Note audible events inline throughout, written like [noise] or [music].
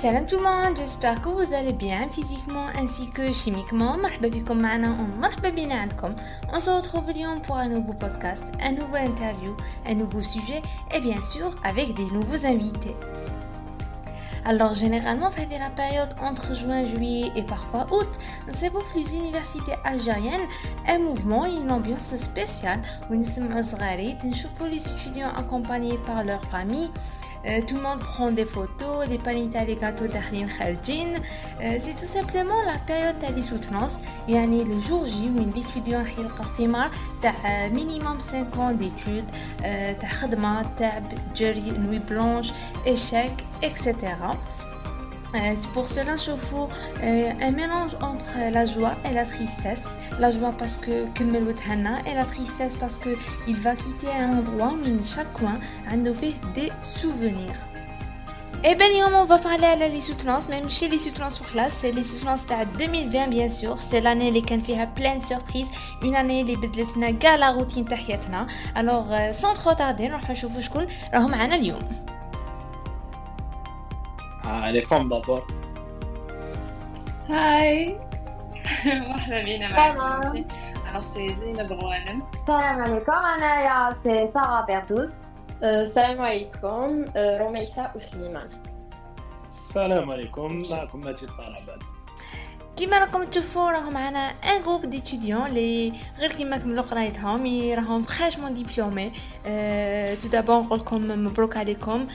Salam tout le monde, j'espère que vous allez bien physiquement ainsi que chimiquement. On se retrouve pour un nouveau podcast, un nouveau interview, un nouveau sujet et bien sûr avec des nouveaux invités. Alors généralement, fait la période entre juin, juillet et parfois août, c'est pour les universités algériennes un mouvement et une ambiance spéciale où nous sommes les étudiants accompagnés par leur famille euh, euh, tout le monde prend des photos, des panitas, des gâteaux d'Arlin Kharjin. Euh, c'est tout simplement la période de soutenance. Il y a le jour J où l'étudiant a euh, minimum 5 ans d'études, t'as khadma, t'as nuit blanche, échec, etc. Euh, pour cela, je faut euh, un mélange entre la joie et la tristesse. La joie parce que Hana et la tristesse parce que il va quitter un endroit où chaque coin a fait des souvenirs. Et eh bien, on va parler à les soutenances, même chez les soutenances pour classe, c'est les soutenances de 2020 bien sûr, c'est l'année qui a fait plein de surprises, une année qui a la routine Alors, euh, sans trop tarder, on va voir ce qu'on va اليوم. Ah, les femmes d'abord. Hi [laughs] مرحبا بينا معكم Alors c'est Zainab Rouanem. Salam alaikum, Anaya, c'est Sarah Berdouz. Euh, salam alaikum, euh, Romaïsa Ousliman. Salam alaikum, معكم ماجد طلبات. كيما راكم تشوفوا راهم معنا ان جروب ديتوديون اللي غير كيما كملوا قرايتهم راهم فريشمون ديبلومي تو دابور نقول لكم مبروك عليكم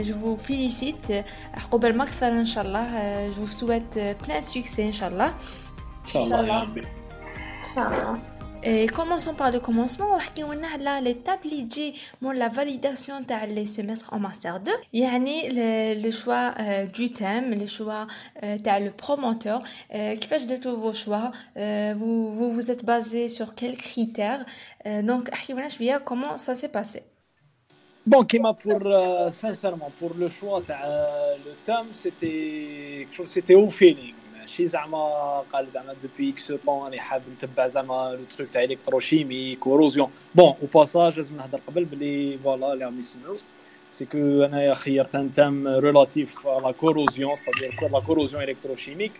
جو فو فيليسيت قبل ما اكثر ان شاء الله جو سويت بلان سوكسي ان شاء الله ان شاء الله يا ربي ان شاء الله Et commençons par le commencement. On a l'étape qui pour la validation des semestres en master 2. Il y a le choix euh, du thème, le choix euh, le promoteur. Euh, qui fait de tous vos choix vous, vous vous êtes basé sur quels critères? Donc, comment ça s'est passé? Bon, Kima, pour, sincèrement, pour le choix, le thème, c'était au feeling. ماشي زعما قال زعما دوبي إكس بون راني حاب نتبع زعما لو تروك تاع الكتروشيمي كوروزيون بون أو باساج لازم نهضر قبل بلي فوالا اللي راهم يسمعوا سي كو انايا خيرت ان تام ريلاتيف لا كوروزيون ستادير لا كوروزيون الكتروشيميك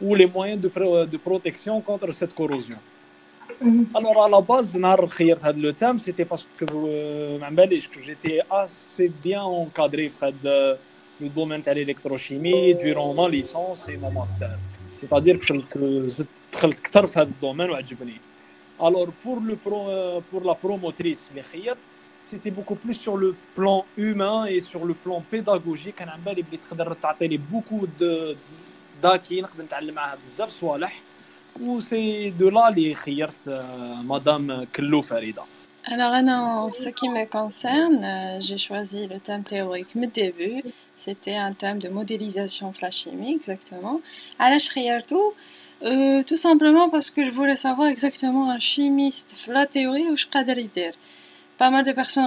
ou les moyens de, de protection contre cette corrosion. Alors à la base, لو تام سيتي باسكو ما باليش j'étais assez bien encadré هذا le domaine de l'électrochimie durant ma licence et mon master. C'est-à-dire que je في هذا الدومين وعجبني. Alors pour le pro, pour la promotrice c'était beaucoup plus sur le plan humain et sur le plan pédagogique كان عن بالي بلي تقدر تعطي لي beaucoup de داكي نقدر نتعلم معاها بزاف Alors en ce qui me concerne, euh, j'ai choisi le thème théorique mais. C'était un thème de modélisation flash chimie, exactement. Alors je euh, tout simplement parce que je voulais savoir exactement un chimiste, la théorie ou je Pas mal de personnes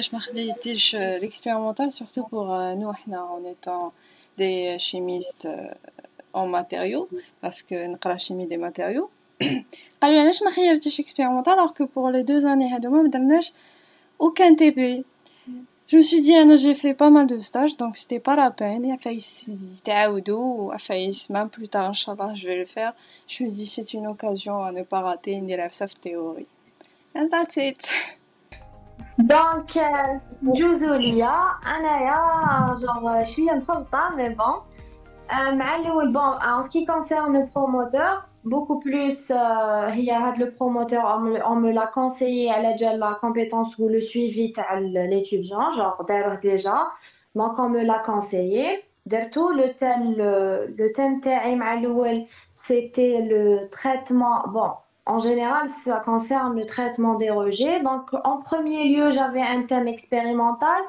je euh, l'expérimental, surtout pour nous, en étant des chimistes en matériaux, parce que nous la chimie des matériaux قالوا لي علاش ما خيرتيش اكسبيريمونتال alors que pour les deux années هادوما ما درناش aucun TP je me suis dit انا j'ai fait pas mal de stages donc c'était pas la peine et عفايس يتعاودوا عفايس même plus tard inchallah je vais le faire je me suis dit c'est une occasion à ne pas rater نديرها في صف théorie and that's it donc جوزو ليا انايا genre شويه مخلطه mais bon مع الاول bon en ce qui concerne le promoteur beaucoup plus euh, il y a le promoteur on me, l'a conseillé à la la compétence ou le suivi de l'étudiant genre d'ailleurs déjà. Donc on me l'a conseillé. Tout le thème le, thème c'était le traitement bon en général ça concerne le traitement des rejets. Donc en premier lieu j'avais un thème expérimental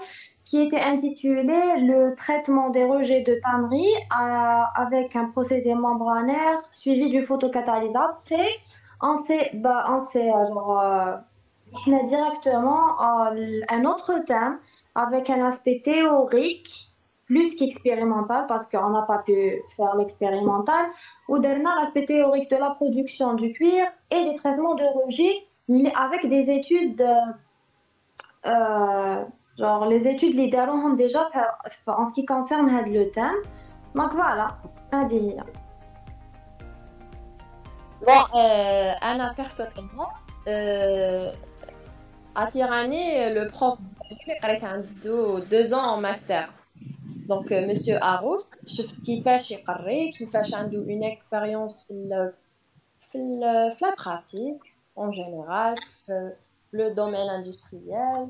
qui était intitulé Le traitement des rejets de tannerie euh, avec un procédé membranaire suivi du photocatalyseur. Après, on s'est bah, euh, genre, euh, directement un autre thème avec un aspect théorique plus qu'expérimental parce qu'on n'a pas pu faire l'expérimental. Ou dernier, l'aspect théorique de la production du cuir et des traitements de rejets avec des études. Genre, les études les ont déjà fait en ce qui concerne le thème. Donc voilà, Adil. Bon, euh, Anna, personnellement, euh, à Tirani, le prof, deux ans en master. Donc, euh, Monsieur Arous, qui fait carré, qui fait une expérience la pratique en général, le domaine industriel.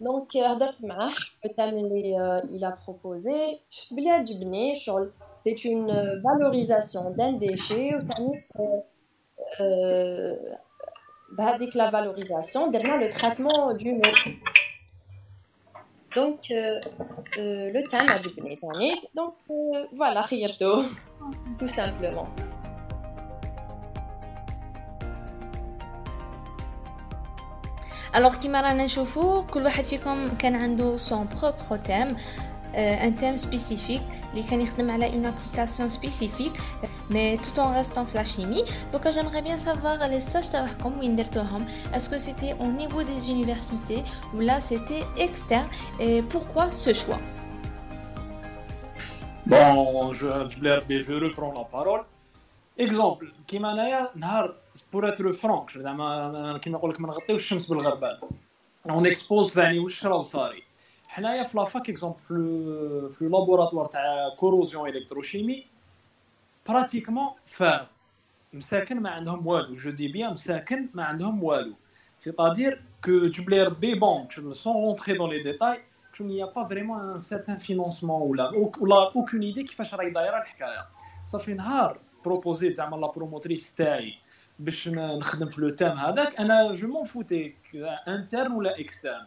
Donc, il a proposé, c'est une valorisation d'un déchet, euh, bah, dès que la valorisation, derrière le traitement du mot. Donc, euh, euh, le thème a du bénéfice. Donc, voilà, tout simplement. Alors, كيما رانا نشوفو كل واحد فيكم كان عنده son propre thème euh, un thème spécifique les كان يخدم على une application spécifique mais tout en restant flashimi donc j'aimerais bien savoir les stages تاعكم وين درتوهم est-ce que c'était au niveau des universités ou là c'était externe et pourquoi ce choix Bon, je, je, je reprends la parole. Exemple, كيما انايا نهار pour être franc زعما كيما نقول لك ما نغطيوش الشمس بالغربال اون اكسبوز يعني واش راه صاري حنايا في لافاك اكزومبل في في لابوراتوار تاع كوروزيون الكتروشيمي براتيكمون فارغ مساكن ما عندهم والو جو دي بيان مساكن ما عندهم والو سيتادير كو تجيب لي ربي بون سون رونتري دون لي ديتاي كو نيا با فريمون ان سيرتان فينونسمون ولا ولا اوكون ايدي كيفاش راهي دايره الحكاية صافي نهار بروبوزيت زعما لا بروموتريس تاعي باش نخدم في لو تام هذاك أنا جو مون فوتي انترن ولا اكسترن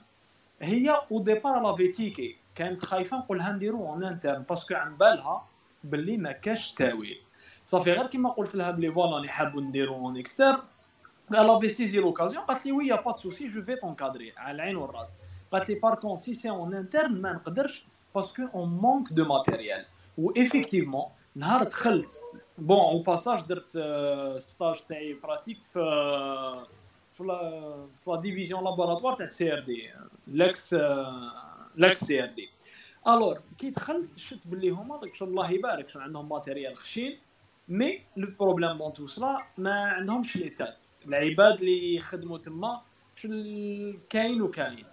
هي أو ديبار لا فيتيكي كانت خايفه نقولها نديرو اون انترن باسكو عن بالها باللي ما كاش تاويل صافي غير كيما قلت لها بلي فوالا راني حاب نديرو اون اكسترن الا في سيزي لوكازيون قالت لي وي با سوسي جو في تونكادري على العين والراس قالت لي بار كون سي سي اون انترن ما نقدرش باسكو اون مونك دو ماتيريال و افيكتيفمون نهار دخلت بون أو باساج درت ستاج تاعي براتيك في في لا في لا ديفيزيون لابوراتوار تاع سي ار دي لاكس لاكس سي ار دي الور كي دخلت شفت باللي هما الله يبارك شنو عندهم ماتيريال خشين مي لو بروبليم دون تو سلا ما عندهمش ليتات العباد اللي يخدموا تما كاين وكاين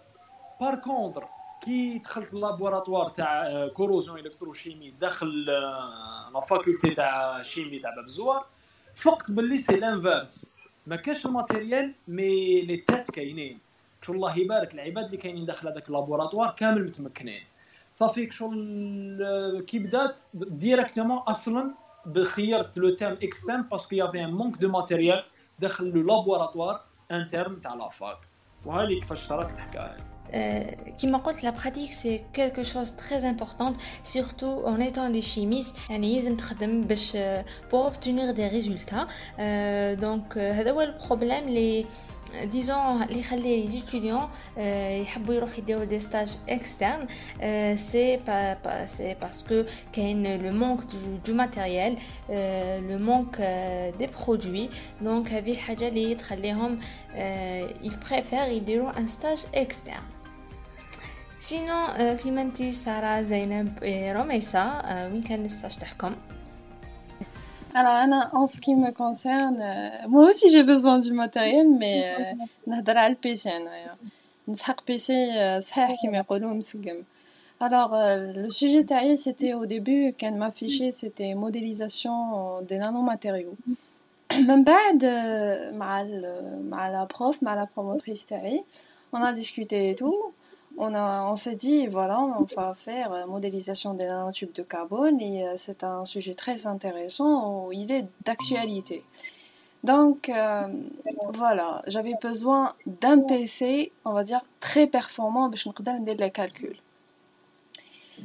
بار كونتر كي دخلت اللابوراتوار تاع كوروزيون الكتروشيمي داخل لا فاكولتي تاع شيمي تاع باب الزوار فقت باللي سي لانفيرس. ما كاش الماتيريال مي لي تات كاينين. شو الله يبارك العباد اللي كاينين داخل هذاك اللابوراتوار كامل متمكنين. صافي شغل كي بدات ديريكتومون أصلا بخيرت لو تيم اكسترن باسكو يافي ان مونك دو ماتيريال داخل لو لابوراتوار انترن تاع لافاك وهذه كيفاش صارت الحكاية. qui m'a dit la pratique c'est quelque chose de très important surtout en étant des chimistes pour obtenir des résultats donc c'est le problème les disons les étudiants euh, ils يروحوا des stages externes euh, c'est c'est parce que qu'il le manque du, matériel euh, le manque des produits donc ils préfèrent ils un stage externe Sinon, Clémenty, Sarah, Zainab et Romaisa, وين كان الستاج تاعكم Alors, Anna, en ce qui me concerne, euh, moi aussi j'ai besoin du matériel, mais نهضر على البيسي انايا نسحق بيسي صحيح كيما يقولوا مسقم. Alors, euh, le sujet taillé, c'était au début, quand m'affichait, c'était modélisation des nanomatériaux. [clears throat] من بعد مع مع la prof, مع la promotrice taillée, on a discuté et tout on, on s'est dit, voilà, on va faire euh, modélisation des nanotubes de carbone et euh, c'est un sujet très intéressant où il est d'actualité. Donc euh, voilà, j'avais besoin d'un PC, on va dire, très performant pour je faire les calculs.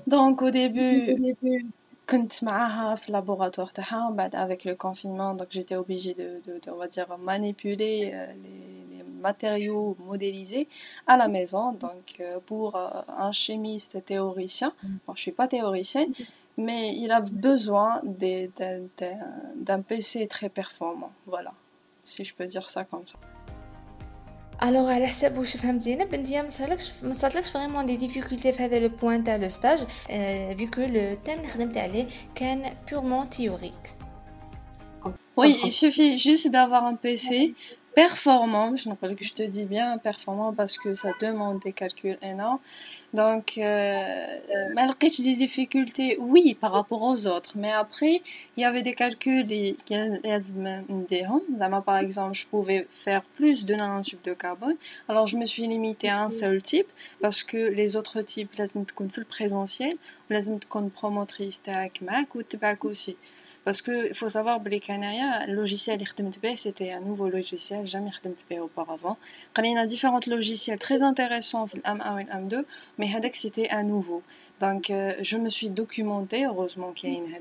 Donc au début, كنت معاها في laboratoire avec le confinement donc j'étais obligée de, de, on va dire manipuler les matériaux modélisés à la maison. Donc, euh, pour euh, un chimiste théoricien, bon, je suis pas théoricienne, mais il a besoin d'un PC très performant. Voilà, si je peux dire ça comme ça. Alors, à la حسب واش فهمتي انا بنتي ما صارلكش ما صارلكش فريمون دي ديفيكولتي في هذا لو بوين تاع لو ستاج vu que le thème اللي خدمت عليه كان purement théorique Oui, il suffit juste d'avoir un PC performant, je, je te dis bien performant parce que ça demande des calculs énormes. Donc, euh, euh, malgré des difficultés, oui, par rapport aux autres. Mais après, il y avait des calculs qui Par exemple, je pouvais faire plus de nanotubes de carbone. Alors, je me suis limitée à un seul type parce que les autres types, là, le présentiel, là, promotrice, ou aussi. Parce qu'il faut savoir que le logiciel c'était un nouveau logiciel, jamais auparavant. Il y a différents logiciels très intéressants, le M1 et le M2, mais c'était un nouveau. Donc, euh, je me suis documentée, heureusement qu'il y a une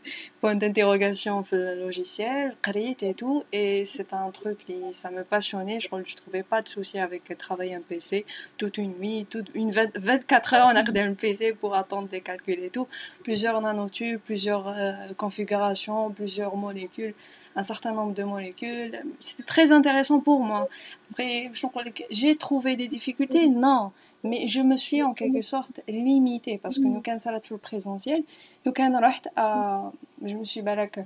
[laughs] point d'interrogation sur le logiciel, et tout, et c'est un truc qui ça me passionnait. Je ne trouvais pas de souci avec travailler un PC toute une nuit, toute une 24 heures, on a PC pour attendre des calculs et tout. Plusieurs nanotubes, plusieurs euh, configurations, plusieurs molécules un certain nombre de molécules. C'était très intéressant pour moi. Après, j'ai trouvé des difficultés Non, mais je me suis en quelque sorte limitée parce que nous, quand ça le présentiel, nous, quand à, je me suis balak.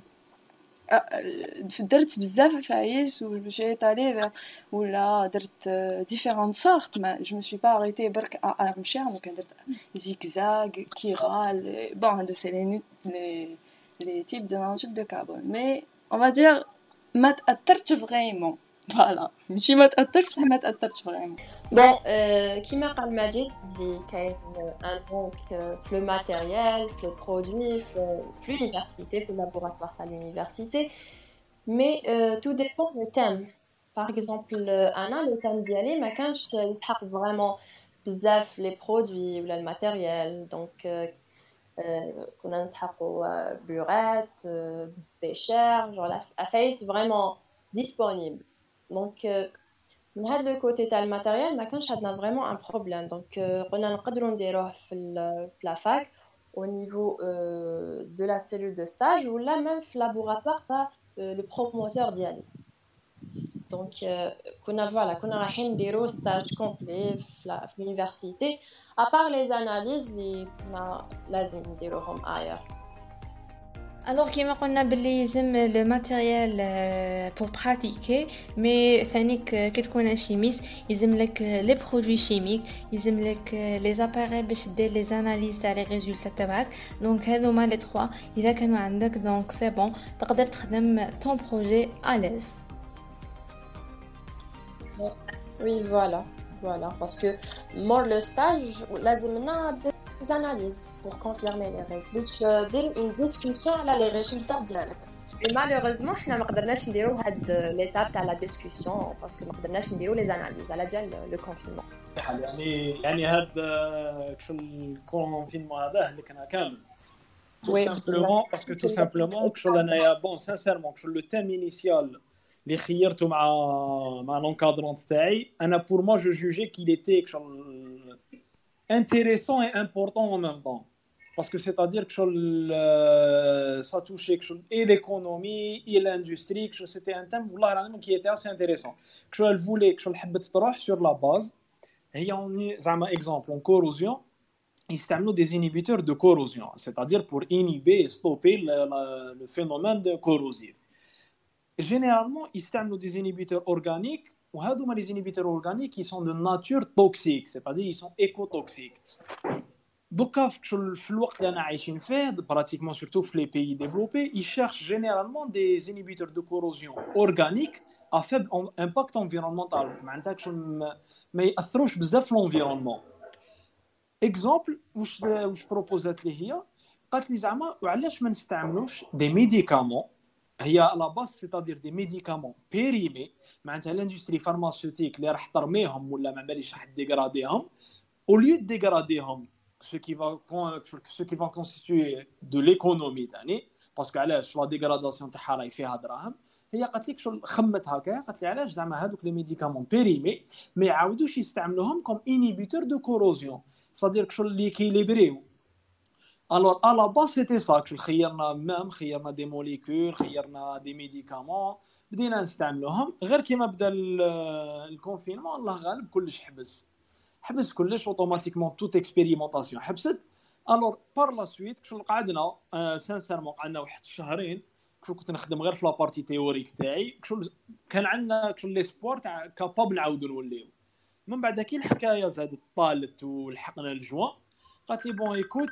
درت بزاف فايس ومشيت étalée vers ولا درت différentes sortes mais je me suis pas arrêtée برك نمشي donc درت zigzag chiral bon c'est les les les types de types de carbone mais on va dire ما تاثرتش vraiment فوالا ماشي ما تاثرتش ما تاثرتش فريمون بون كيما قال ماجد اللي كاين ان بونك في لو ماتيريال في لو برودوي في لونيفرسيتي في اللابوراتوار تاع لونيفرسيتي مي تو ديبون لو تيم باغ اكزومبل انا لو تيم ديالي ما كانش يسحق فريمون بزاف لي برودوي ولا الماتيريال دونك كنا نسحقوا بورات بيشير genre la face vraiment disponible donc من هذا لو كوتي تاع الماتيريال ما كانش عندنا فريمون ان بروبليم دونك قلنا نقدروا نديروه في في لا فاك au niveau euh, de la cellule de stage ou là même في laboratoire تاع le promoteur ديالي Donc, euh, voilà, on a un stage complet à l'université, à part les analyses, on a ailleurs. Alors, qui m'a qu'on le matériel euh, pour pratiquer, mais Fanik, euh, qu'est-ce qu'on a chimiste, ils aiment les produits chimiques, ils aiment les appareils pour faire les analyses et les résultats tabac. Donc, les trois, il y a donc c'est bon, tu peux ton projet à l'aise. Oui, voilà. Voilà, parce que moi, le stage, لازمنا des analyses pour confirmer les règles. دير une discussion على les résultats ديالك. Et malheureusement, حنا ما قدرناش نديرو هاد l'étape تاع la discussion parce que ما قدرناش نديرو les analyses على ديال le confinement. يعني يعني هاد كشو الكونفينمون هذا هلكنا كامل. Tout simplement parce que tout simplement كشو انايا بون sincèrement كشو le thème initial اللي خيرته مع مع لونكادرون تاعي انا بور موا جو جوجي كيل ايتي intéressant et important en même temps. Parce que c'est-à-dire que euh, ça touchait et l'économie et l'industrie, c'était un thème qui était assez intéressant. Que elle voulait que je sur la base. Et un exemple en corrosion, ils utilisent des inhibiteurs de corrosion, c'est-à-dire pour inhiber et stopper le, le phénomène de corrosif généralement, ils utilisent des inhibiteurs organiques, ou les inhibiteurs organiques qui sont de nature toxique, c'est-à-dire ils sont écotoxiques. Donc, pratiquement surtout les pays développés, ils cherchent généralement des inhibiteurs de corrosion organiques à faible impact environnemental. Mais ils ne l'environnement. Exemple, je propose à des médicaments هي على باس سيتادير دي ميديكامون بيريمي معناتها لاندستري فارماسيوتيك اللي راح ترميهم ولا ما باليش راح ديغراديهم أو ليو ديغراديهم ce qui va ce qui va constituer de l'économie تاني باسكو علاش لا ديغراداسيون تاعها راهي فيها دراهم. هي قالت لك شو خمت هكا قالت لي علاش زعما هذوك لي ميديكامون بيريمي ما يعاودوش يستعملوهم كوم انيبيتور دو كوروزيون صدير شو اللي كيليبريو À la base, c'était ça. que خيرنا même, خيرنا des molécules, خيرنا des médicaments, بدينا نستعملوهم. غير كيما بدا الكونفينمون الله غالب كلش حبس. حبس كلش اوتوماتيكمون توت اكسبيريمونطاسيون حبست. الور بار لا سويت كشغل قعدنا آه سانسيرمون قعدنا واحد الشهرين. كشغل كنت نخدم غير في لابارتي تيوريك تاعي. كشغل كان عندنا كشغل لي سبور تاع كابابل نعاودو نوليو. من بعد كي الحكاية زادت طالت ولحقنا الجوان قالت لي بون ايكوت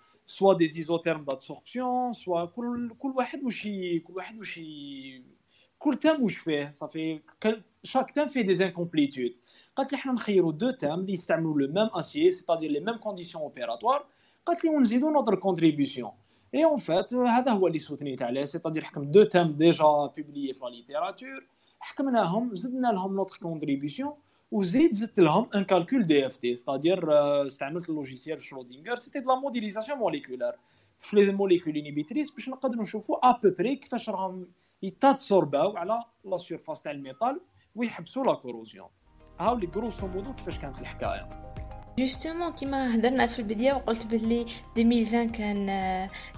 سوا دي زيزوتيرم دادسوربسيون سوا كل كل واحد واش كل واحد واش كل تام واش فيه صافي شاك تام فيه دي زانكومبليتود قالت لي حنا نخيرو دو تام اللي يستعملوا لو ميم اسي سيتادير لي ميم كونديسيون اوبيراتوار قالت لي ونزيدو نوتر كونتريبيسيون اي اون فات هذا هو اللي سوتنيت عليه سيتادير حكم دو تام ديجا بوبليي في لا ليتيراتور حكمناهم زدنا لهم نوتر كونتريبيسيون وزيد زدت لهم ان كالكول دي اف تي ستادير استعملت اللوجيسيال شرودينغر سيتي دو لا موديليزاسيون موليكولار في لي موليكول انيبيتريس باش نقدروا نشوفوا ا بري كيفاش راهم يتاتسورباو على لا سيرفاس تاع الميتال ويحبسوا لا كوروزيون هاو لي غروسو مودو كيفاش كانت الحكاية جوستومون كيما هضرنا [laughs] في البدايه وقلت بلي 2020 كان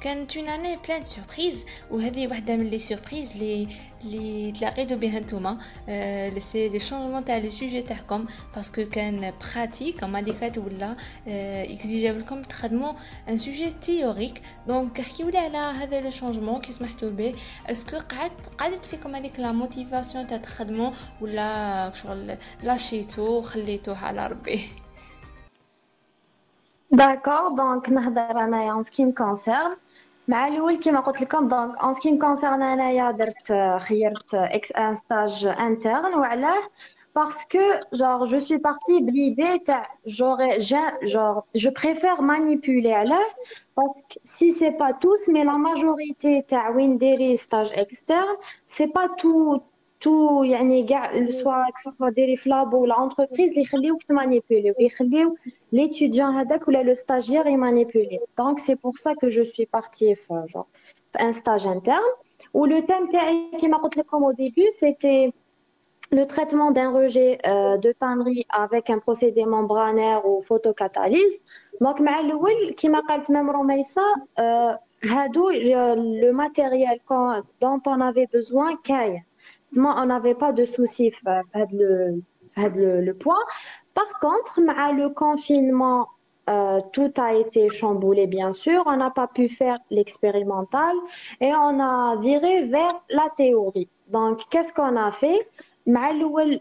كانت اون اني بلان سوربريز وهذه واحده من لي سوربريز لي لي تلاقيتو بها نتوما أه سي لي شونجمون تاع لي سوجي تاعكم باسكو كان براتيك كما اللي كانت ولا اكزيجاب لكم تخدموا ان سوجي تيوريك دونك احكيو لي على هذا لو شونجمون كي سمحتوا به اسكو قعدت قعدت فيكم هذيك لا موتيفاسيون تاع تخدموا ولا شغل لاشيتو خليتوه على ربي D'accord, donc نهضر انايا en ce qui me concerne مع الاول كيما قلت لكم دونك en ce qui me concerne انايا درت خيرت اكس ان ستاج انترن وعلاه parce que genre je suis partie l'idée genre genre je préfère manipuler علاه parce que si c'est pas tous mais la majorité تاع وين ديري stage externe c'est pas tout تو يعني كاع سوا سوا ديري في لاب ولا اونتربريز اللي يخليوك تمانيبولي ويخليو ليتيديون هذاك ولا لو ستاجير يمانيبولي دونك سي بور سا كو جو سوي بارتي في جون في ان ستاج انترن ولو تيم تاعي كيما قلت لكم او ديبي سيتي le traitement d'un rejet euh, de tannerie avec un procédé membranaire ou photocatalyse. Donc, مع الأول كما قالت ميم رميسة هادو le matériel dont on avait besoin كاين on n'avait pas de soucis avec le, le, le point. Par contre, le confinement, euh, tout a été chamboulé, bien sûr. On n'a pas pu faire l'expérimental et on a viré vers la théorie. Donc, qu'est-ce qu'on a fait مع الاول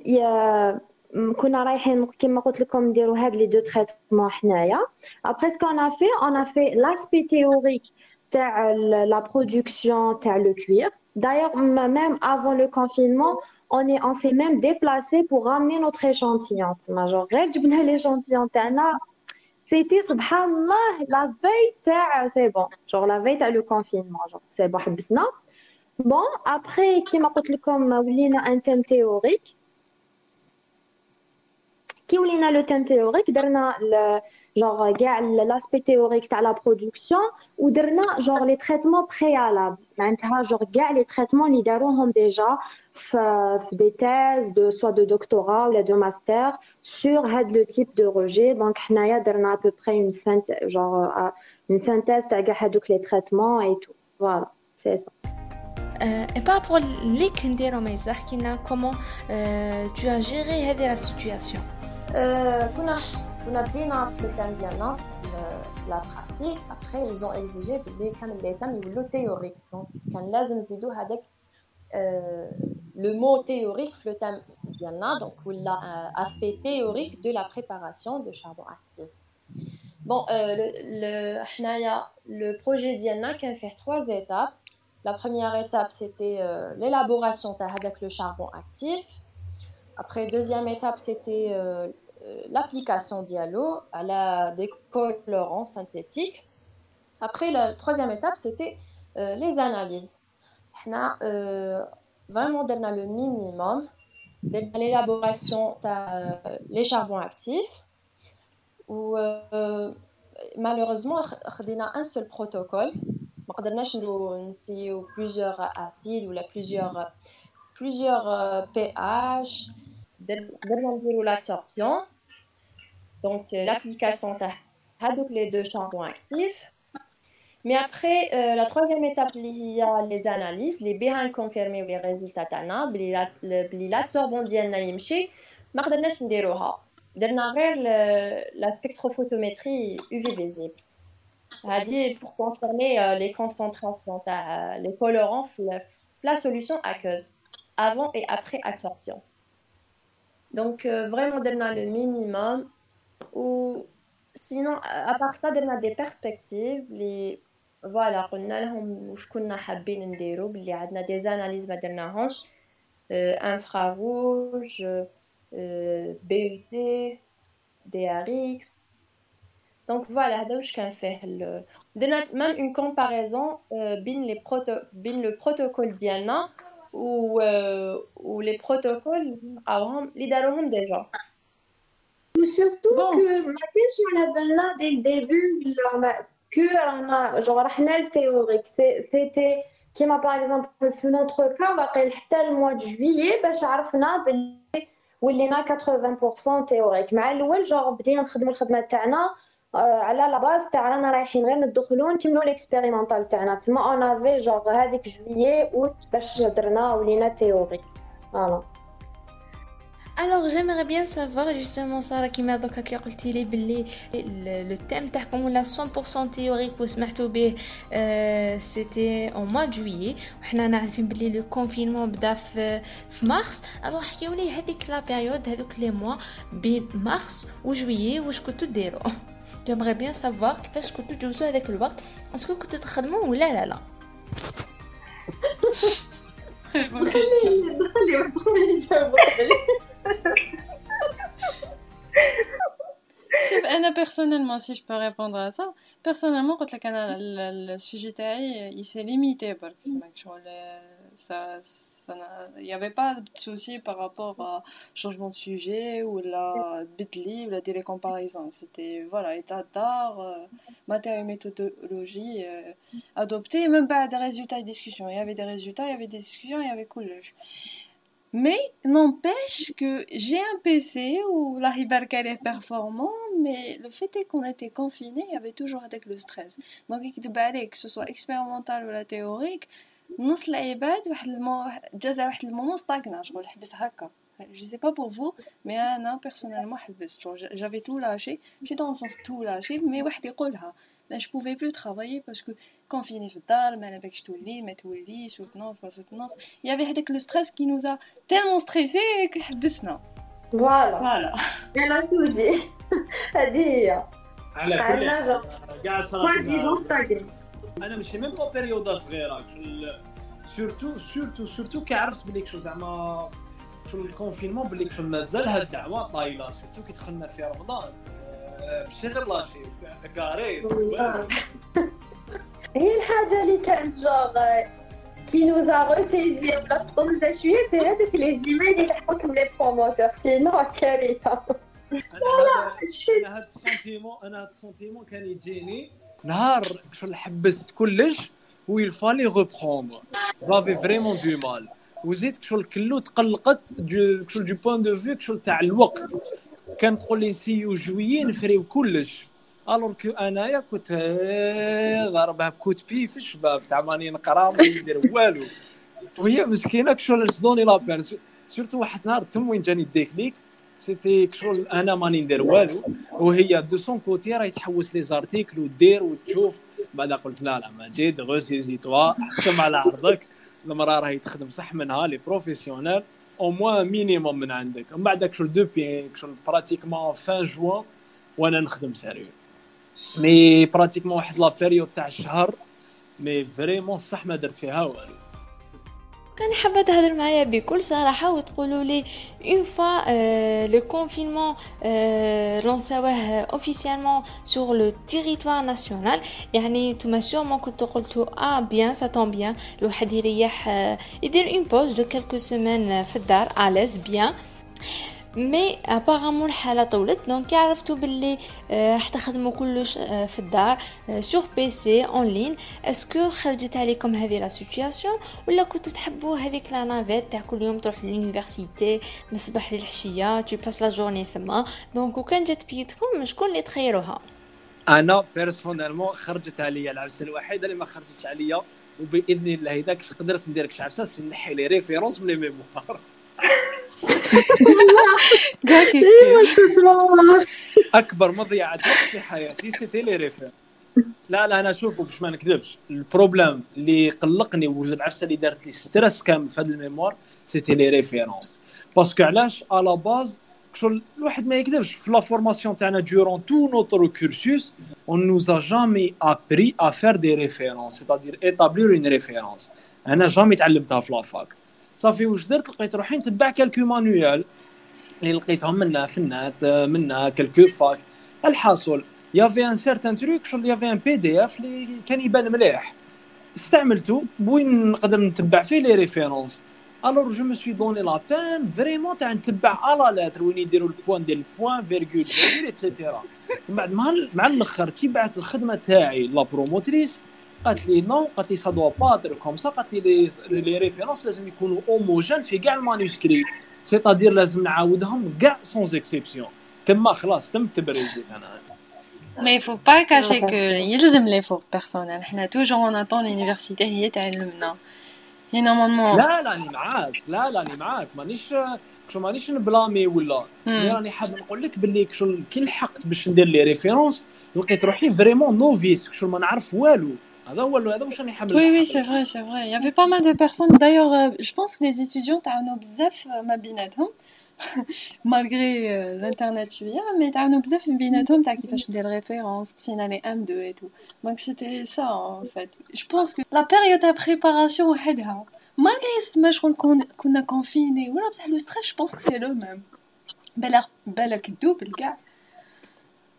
كنا رايحين كما قلت لكم نديروا هاد لي دو تريتمون حنايا après ce qu'on a fait on a fait l'aspect théorique تاع la production تاع le cuir D'ailleurs, même avant le confinement, on est, on s'est même déplacé pour ramener notre échantillon. Genre, l'échantillon c'était subhanallah la veille c'est bon. Genre la veille le confinement genre c'est bon bon après qui m'a dit comme un thème théorique. Qui le thème théorique? genre l'aspect théorique de la production ou درنا genre les traitements préalables معناتها genre كاع les traitements اللي داروهم déjà في des thèses de soit de doctorat ou de master sur هاد le type de rejet donc حنايا درنا à peu près une synthèse genre une synthèse تاع كاع هادوك les traitements et tout voilà c'est ça et par rapport les كنديرو ما يحكي لنا comment tu as géré هذه la situation كنا كنا بدينا في التام ديالنا في لا براتيك ابخي ايزون اكزيجي بلي كامل لي تام يولو تيوريك دونك كان لازم نزيدو هذاك لو مو تيوريك في لو تام ديالنا دونك ولا اسبي تيوريك دو لا بريباراسيون دو شاربون اكتيف بون حنايا لو بروجي ديالنا كان فيه 3 étapes La première étape, c'était euh, l'élaboration avec le charbon actif. Après, deuxième étape, c'était euh, euh, euh, l'application Diallo à la décolorant synthétique. Après, la troisième étape, c'était euh, les analyses. On a euh, vraiment on a le minimum de l'élaboration des charbons actifs. Où, malheureusement, on a un seul protocole. On a plusieurs acides ou plusieurs, plusieurs pH. On l'absorption. donc l'application تاع هذوك les deux charbons actifs mais après euh, la troisième étape il y a les analyses les behind confirmer les résultats تاعنا بلي بلي l'absorbant ديالنا يمشي ما قدرناش نديروها درنا غير la spectrophotométrie UV visible dit pour confirmer euh, les concentrations, euh, les colorants, la, solution aqueuse, avant et après absorption. Donc, euh, vraiment, donner le minimum. ou sinon, à part ça, on des perspectives. Les... Voilà, on a des analyses, on euh, infrarouge, euh, BUT, DRX. Donc voilà, donc je vais faire le... même une comparaison euh, bin les proto... bin le protocole d'IANA ou, euh, ou les protocoles avant les déjà surtout bon. que ما كانش على بالنا dès le début que رانا genre حنا التيوريك c'était كيما باغ اكزومبل في نوتر كا باقي حتى الموا دو جويي باش عرفنا بلي ولينا 80% تيوريك مع الاول جوغ بدينا نخدمو الخدمه تاعنا على لا باز تاع رانا رايحين غير ندخلو نكملو ليكسبيريمونطال تاعنا تما اون افي جوغ هذيك جويي اوت باش درنا ولينا تيوري فوالا Alors j'aimerais bien savoir justement Sarah qui m'a donc قلتي لي باللي le thème تاعكم ولا 100% théorique وسمحتوا به c'était en mois de juillet وحنا نعرفين باللي لو كونفينمون بدا في في مارس الوغ حكيو لي هذيك لا بيريود هذوك لي موا بين مارس وجويي واش كنتو ديروا J'aimerais bien savoir كيفاش كنتو تجوزوا هذاك الوقت اسكو كنتو تخدموا ولا لا لا شوف انا [laughs] personnellement, si je peux répondre à ça, personnellement, quand le, sujet il s'est limité parce que il n'y avait pas de souci par rapport à changement de sujet ou la bit libre, la télécomparaison. C'était voilà, état d'art, euh, matière et méthodologie euh, adoptée, même pas des résultats et discussions. Il y avait des résultats, il y avait des discussions, il y avait coulage. Mais n'empêche que j'ai un PC où la Hibarkal est performant, mais le fait est qu'on était confiné, il y avait toujours avec le stress. Donc, que ce soit expérimental ou la théorique, نص العباد واحد المو... جازا واحد المومون ستاغنا شغل حبس هكا je sais pas pour vous mais انا personnellement حبست j'avais tout lâché j'ai dans le sens tout lâché mais واحد يقولها mais je pouvais plus travailler parce que confiné في الدار ما نبغيش تولي ما تولي soutenance ما soutenance il y avait هذاك le stress qui nous a tellement stressé que حبسنا voilà voilà elle a tout dit [laughs] هذه هي على كل كاع صراحه انا ماشي ميم با بيريود صغيره سورتو سورتو سورتو كي عرفت بلي شو زعما شو الكونفينمون بلي شو مازال هاد الدعوه طايله سورتو كي دخلنا في رمضان غير لاشي كاري [laughs] هي الحاجة اللي كانت جوغ كي نوزا ريسيزي ولا تقول شوية سي هذوك لي زيميل اللي حكم لي بروموتور سينو كارثه أنا هاد السونتيمون أنا هاد السونتيمون كان يجيني نهار حبست كلش ويل فالي ريبروندر جافي فريمون دو مال. وزيد شغل كلو تقلقت دو شغل دو بوان دو فيو شغل تاع الوقت. كان تقول لي سيو جويي نفريو كلش. الور كو أنايا كنت ضربها بكوت بي في الشباب تاع ماني نقرا ما ندير والو. وهي مسكينة شغل صدوني لابير سورتو واحد النهار تم وين جاني الديكليك سيتي كشغل أنا ماني ندير والو. وهي دو سون كوتي راهي تحوس لي زارتيكل ودير وتشوف. بعد قلت لا لا مجيد غوسيزي توا حكم على عرضك المرأة راهي تخدم صح منها لي بروفيسيونيل. أو موان مينيموم من عندك. من بعد كشغل دوبي كشغل براتيكمون فان جوان وأنا نخدم سيريو مي براتيكمون واحد لا بيريود تاع الشهر مي فريمون صح ما درت فيها والو كان حابة تهضر معايا بكل صراحة وتقولوا لي اون فوا لو كونفينمون لونساوه اوفيسيالمون سور لو تيريتوار ناسيونال يعني نتوما سيغمون كنتو قلتو آه بيان سا طون بيان الواحد يريح يدير اون بوز دو كالكو سيمين في الدار اليز بيان مي ابارامون الحالة طولت دونك عرفتوا باللي راح تخدموا كلش في الدار سور بي سي اون لين اسكو خرجت عليكم هذه لا سيتوياسيون ولا كنتوا تحبوا هذيك لا نافيت تاع كل يوم تروح لونيفرسيتي من الصباح للعشيه تو باس لا جورني فما دونك وكان جات بيدكم شكون اللي تخيروها؟ أنا بيرسونيلمون خرجت عليا العبسه الوحيده اللي ما خرجتش عليا. وبإذن الله إذا قدرت ندير كش عبسه نحي لي ريفيرونس من لي ميموار [laughs] أكبر مضيعة وقت في حياتي سيتي لي ريفير لا لا أنا شوفوا باش ما نكذبش. البروبليم اللي قلقني والعفسه اللي دارت لي ستريس كامل في هذا الميموار سيتي لي ريفيرونس باسكو علاش؟ على باز شغل الواحد ما يكذبش. في لا فورماسيون تاعنا دورون تو نوتر كورسوس اون نوزا جامي ابري ا فير دي ريفيرونس سيتادير ايتابلير اون ريفيرونس أنا جامي تعلمتها في لافاك صافي واش درت؟ لقيت روحي نتبع كالكو مانويال. اللي لقيتهم منا في النات منا كالكو فاك. الحاصل يافي ان سيرتان تروك شغل يافي ان بي دي إف اللي كان يبان مليح. استعملته بوين نقدر نتبع فيه لي ريفيرونس الوغ جو مو سوي دوني لا بان فريمون تاع نتبع على لاتر وين يديروا البوان ديال البوان فيرغول فيرغول اتسيتيرا من بعد مع الأخر كي بعث الخدمة تاعي لا بروموتريس قالت لي نو قالت لي سا دوا با تر كوم سا قالت لي لي ريفيرونس لازم يكونوا اوموجين في كاع المانuscrits سيتادير لازم نعاودهم كاع سون اكسيبسيون تما خلاص تم تبريزي أنا il faut pas cacher que يلزم les فور بيرسونيل حنا توجور اون اتون لونيفرسيتي هي تعلمنا. هي نورمالمون لا لا راني معاك. لا لا راني معاك. مانيش شو مانيش نبلامي ولا. راني حاب نقول لك باللي كي لحقت باش ندير لي ريفيرونس لقيت روحي فريمون نوفيس شو ما نعرف والو. Ah, oui, oui, c'est vrai, c'est vrai. Il y avait pas mal de personnes. D'ailleurs, euh, je pense que les étudiants, tu as un obsef, euh, Mabinatom, hein. [laughs] malgré euh, l'internet, tu viens, mais tu as un obsef, tu as qui fait des références, qui les M2 et tout. Donc, c'était ça, en fait. Je pense que la période de préparation, malgré ce match qu'on a confiné, le stress, je pense que c'est le même. Balak double, gars.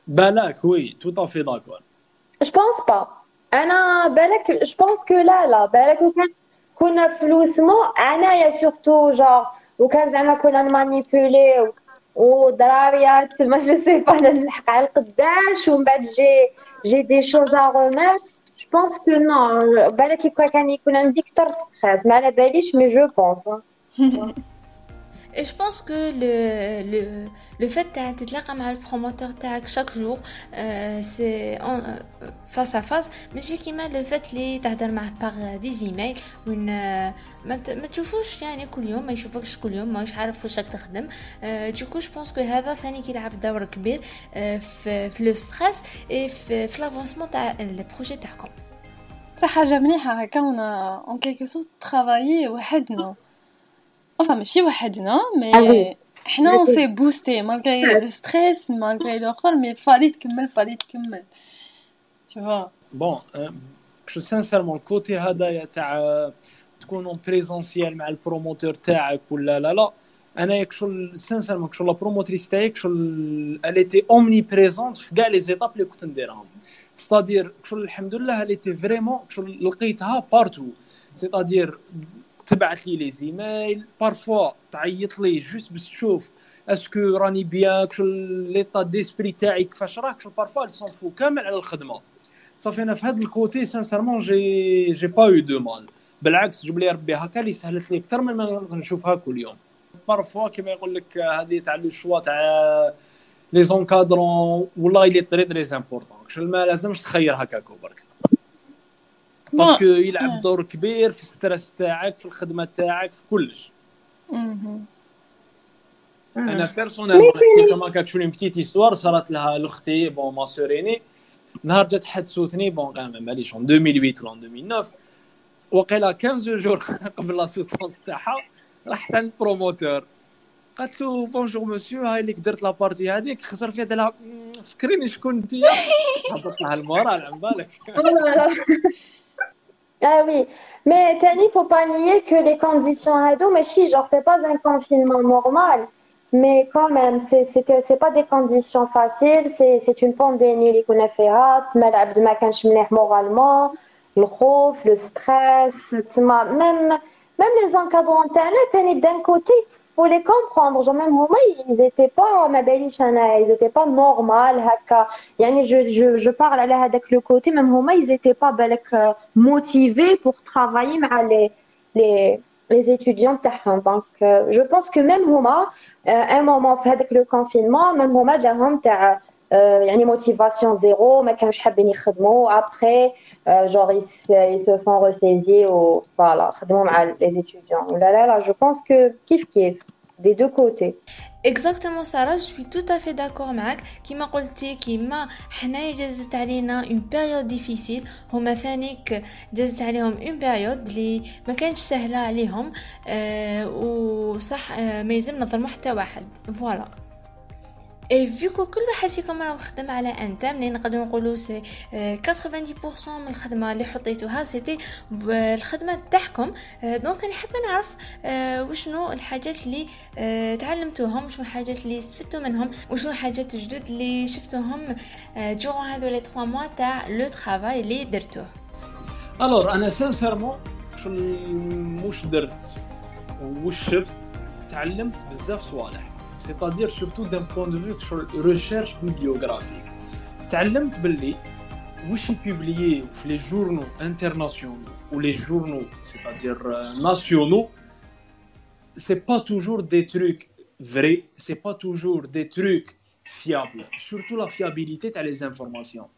Balak, oui, tout en fait d'accord. Je pense pas. انا بالك جو بونس كو لا لا بالك وكان كنا في لوسمون انايا سورتو جور وكان زعما كنا نمانيبيولي ودراريات ما جو سي با نلحق على القداش ومن بعد جي جي دي شوز ا روميت جو بونس كو نو بالك يكون كان يكون عندي كثر ستريس ما على باليش مي جو بونس Et je pense que le, le, le fait de تتلاقى مع البروموتور تاعك chaque jour euh, c'est en, euh, face à face ماشي كيما لو فات اللي تهدر معاه باغ دي زيميل وين آه، ما ت- ما تشوفوش يعني كل يوم ما يشوفكش كل يوم ماهوش عارف واش راك تخدم دوكو جو بونس كو هذا ثاني كيلعب دور كبير آه، في في لو ستريس اي في في لافونسمون تاع البروجي تاعكم صح حاجة مليحة هكا ونا اون كيلكو سورت ترافايي وحدنا enfin ماشي وحدنا مي. حنا اون سي بوستي مالغري لو ستريس مالغري الآخر مي فالي تكمل فالي تكمل tu vois. بون شو سانسيرمون الكوتي هذايا تاع تكون اون بريزونسيال مع البروموتور تاعك ولا لا لا أنا شغل سانسيرمون شغل لا بروموتريس تاعي شغل اليتي اومني بريزونت في كاع لي زيتاب اللي كنت نديرهم ستادير شغل الحمد لله اليتي فريمون شغل لقيتها بارتو سيتادير تبعث لي لي زيميل بارفوا تعيط لي جوست باش تشوف اسكو راني بيان شغل ليطا ديسبري تاعي كيفاش راك بارفوا سون فو كامل على الخدمة. صافي أنا في هذا الكوتي سانسيرمون جي جي با يو دو مال بالعكس جاب لي ربي هكا اللي سهلت لي أكثر من ما نشوفها كل يوم. بارفوا كيما يقول لك هذه تاع لو شوا تاع لي زونكادرون والله اللي تري تري امبورطون ما لازمش تخير هكاكو برك باسكو يلعب دور كبير في الستريس تاعك في الخدمة تاعك في كلش. أنا بيرسونيلمون نحكي لكم هكاك شوية بتيت استوار صارت لها لأختي بون ما سوريني نهار جات حدثوتني بون كاع ماليش. 2008 ولا 2009 وقيلا 15 جور [laughs] قبل لا سوستونس تاعها راحت عند البروموتور قالت له بونجور مسيو هاي اللي درت لابارتي هذيك خسر فيها دار لها "مم، فكريني شكون انت؟ [laughs] هبط لها المورال عن بالك. Ah oui, mais Tani, faut pas nier que les conditions à dos, mais si, genre, c'est pas un confinement normal, mais quand même, c'est pas des conditions faciles, c'est une pandémie, les connaféats, malade, ma moralement, le rouf, le stress, même, même les encadrants, d'un côté, faut les comprendre. Genre, même moi, ils n'étaient pas, ma belle ils n'étaient pas normal. Yani, je, je, je parle avec le côté, même moi, ils n'étaient pas bah, euh, motivés pour travailler avec ah, les, les, les étudiants. Donc, euh, je pense que même moi, à un moment, avec le confinement, même moi, j'ai يعني motivation zéro ما كانوش حابين يخدموا après genre ils, ils se sont ressaisis ou voilà خدموا مع les étudiants là là là je pense que kiff kiff des deux côtés Exactement Sarah, je suis tout à fait d'accord معك كيما قلتي كيما حنايا جازت علينا une période difficile هما ثانيك جازت عليهم une période اللي ما كانش سهله عليهم أه وصح أه ما يلزم نظلموا حتى واحد فوالا اي فيكو كل واحد فيكم راه خدم على ان تام اللي نقدروا نقولوا سي 90% من الخدمة اللي حطيتوها سيتي الخدمة تاعكم. دونك أنا حابه نعرف وشنو الحاجات اللي تعلمتوهم وشنو الحاجات اللي استفدتوا منهم وشنو الحاجات الجدد اللي شفتوهم جورون هذو لي 3 موا تاع لو ترافاي اللي درتوه. الور أنا سانسيرمون واش درت واش شفت تعلمت بزاف صوالح. c'est-à-dire surtout d'un point de vue sur recherche bibliographique تعلمت باللي وش publié les journaux internationaux ou les journaux c'est-à-dire nationaux c'est pas toujours des trucs vrais c'est pas toujours des trucs fiables surtout la fiabilité de les informations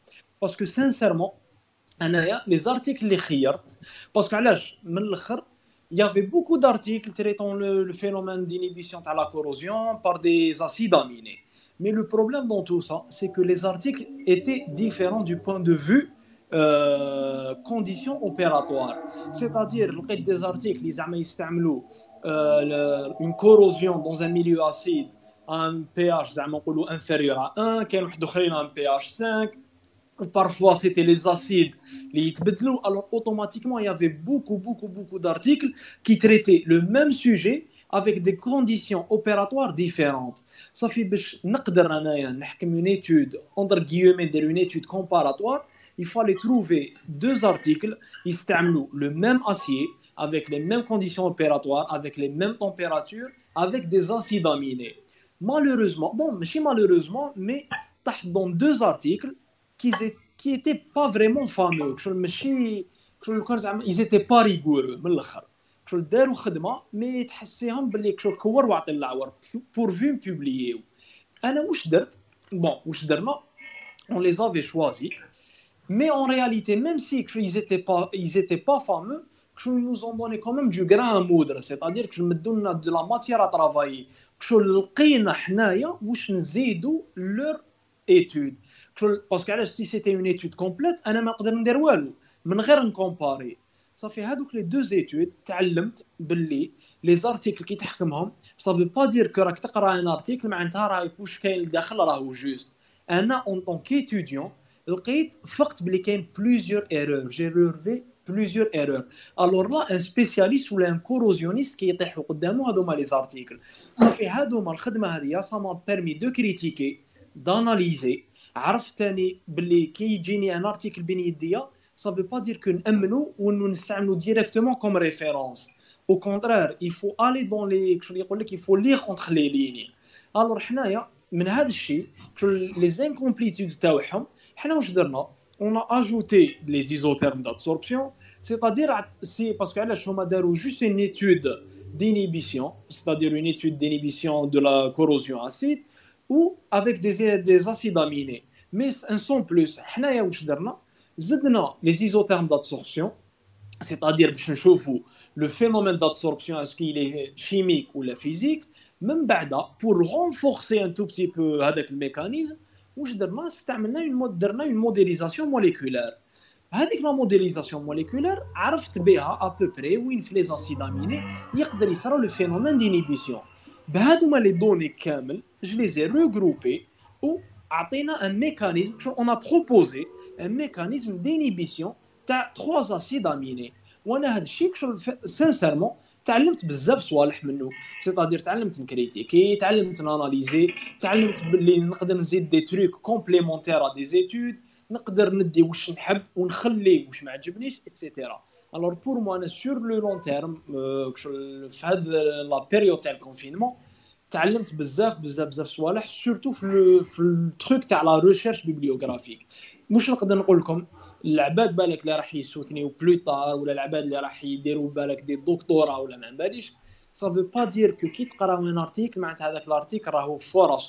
parce que sincèrement انايا les articles اللي خيرت parce que علاش من الاخر il y avait beaucoup d'articles traitant le, phénomène d'inhibition à la corrosion par des acides aminés. Mais le problème dans tout ça, c'est que les articles étaient différents du point de vue euh, conditions opératoires. C'est-à-dire, le des articles, ils ont euh, une corrosion dans un milieu acide à un pH inférieur à 1, un pH 5, Parfois, c'était les acides, les Alors, automatiquement, il y avait beaucoup, beaucoup, beaucoup d'articles qui traitaient le même sujet avec des conditions opératoires différentes. Ça fait une étude, entre guillemets, une étude comparatoire. Il fallait trouver deux articles, ils le même acier, avec les mêmes conditions opératoires, avec les mêmes températures, avec des acides aminés. Malheureusement, bon, mais malheureusement, mais dans deux articles, qui qui étaient pas vraiment fameux ماشي ils étaient pas rigoureux من الاخر كشغل داروا خدمه مي تحسيهم باللي كشغل كور وعطي العور بورفو بوبلييو انا واش درت بون واش درنا on les avait choisis mais en réalité même si ils étaient pas ils étaient pas fameux ils nous ont donné quand même du grain à moudre c'est-à-dire que مدوا لنا de la matière à travailler كشغل لقينا حنايا واش نزيدوا leur étude. باسكو علاش سي سيتي اون ايتود كومبليت أنا ما نقدر ندير والو. من غير نكومباري. صافي هادوك لي دوز ايتود تعلمت باللي لي زارتيكل كي تحكمهم صافي با دير كو راك تقرأ ان ارتيكل معناتها راه واش كاين لداخل راهو جوست أنا اون طون كيتوديون لقيت فقت بلي كاين بليزيور ايرور جي ريرفي بليزيور ايرور الور لا ان سبيسياليست ولا ان كوروزيونيست كيطيحوا قدامه هذوما لي زارتيكل صافي هادوما الخدمة هذه سا ما بيرمي دو كريتيكي داناليزي عرفت ثاني باللي كي يجيني ان ارتيكل بين يديا سافي با دير كو نامنو ونستعملو ديريكتومون كوم ريفيرونس او كونترير يفو الي دون لي شغل يقول لك يفو ليغ اونتر لي ليني الور حنايا من هذا الشيء لي زانكومبليتود تاعهم حنا واش درنا on a ajouté les isothermes d'absorption, c'est-à-dire, c'est parce que là, on a juste une étude d'inhibition, c'est-à-dire une étude d'inhibition de la corrosion acide, ou avec des, des acides aminés. Mais un son plus, les isothermes d'absorption, c'est-à-dire le phénomène d'absorption, est-ce qu'il est chimique ou physique, même pour renforcer un tout petit peu avec le mécanisme, c'est une, une modélisation moléculaire. هذيك لا موديليزاسيون موليكولار عرفت بها ابوبري وين في لي زاسيد اميني يقدر يصرى لو فينومين دينيبيسيون بهذوما لي دوني كامل je les ai regroupés ou un mécanisme, on a proposé un mécanisme d'inhibition. تاع 3 اسيد اميني وأنا هذا الشيء سانسيرمون تعلمت بزاف صوالح منه سيتادير تعلمت نكريتيكي تعلمت ناناليزي تعلمت باللي نقدر نزيد دي تروك كومبليمونتير دي زيتود نقدر ندي واش نحب ونخلي واش ما عجبنيش اتسيتيرا الوغ بور مو أنا سور لو لون تيرم في هاد لا بيريود تاع الكونفينمون تعلمت بزاف بزاف بزاف صوالح سورتو في في التروك تاع لا ريشيرش بيبليوغرافيك مش نقدر نقول لكم العباد بالك اللي راح يسوتنيو بلوطار ولا العباد اللي راح يديروا بالك دي دكتوراه ولا ما باليش سا فو با دير كو كي تقرا ان ارتيكل معناتها هذاك الارتيكل راهو فور 100%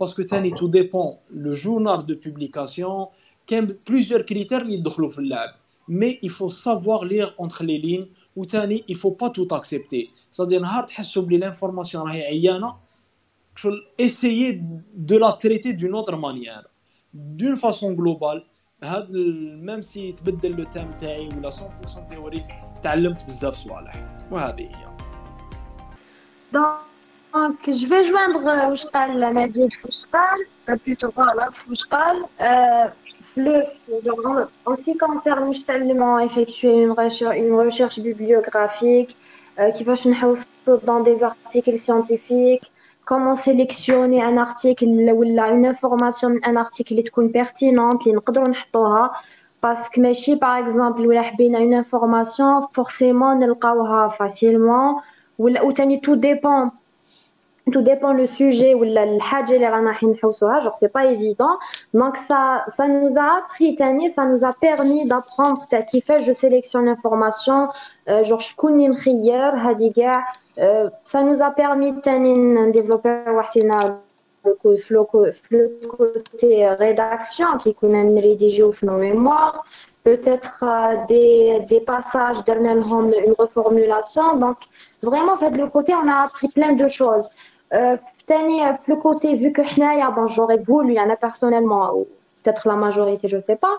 باسكو ثاني تو ديبون لو جورنال دو بوبليكاسيون كاين بليزيور كريتير اللي يدخلوا في اللعب. مي il faut savoir lire entre les lignes وثاني il faut pas tout accepter c'est-à-dire نهار تحسوا بلي لانفورماسيون راهي عيانه شغل essayer de la traiter d'une autre manière d'une façon globale هذا ميم سي تبدل لو تام تاعي ولا 100% تيوريك تعلمت بزاف صوالح وهذه هي دونك جو في جواندغ واش قال نبيل واش قال بلوتو فوالا واش قال le, en ce qui concerne واش تعلموا effectuer une recherche, une recherche bibliographique euh, qui va dans des articles scientifiques comment sélectionner un article ou une information un article qui est pertinente اللي نقدروا نحطوها parce que ماشي par exemple ولا حبينا une information forcément نلقاوها facilement ولا ou تاني tout dépend tout dépend le sujet ou la genre c'est pas évident donc ça ça nous a appris tani ça nous a permis d'apprendre qui fait je sélectionne l'information euh, genre je euh, ça nous a permis de développer le côté euh, rédaction qui connaît rédiger ou nos mémoires peut-être des, des passages, une reformulation. Donc, vraiment, fait, le côté, on a appris plein de choses le côté vu que bon, j'aurais voulu il y en a personnellement ou peut-être la majorité je sais pas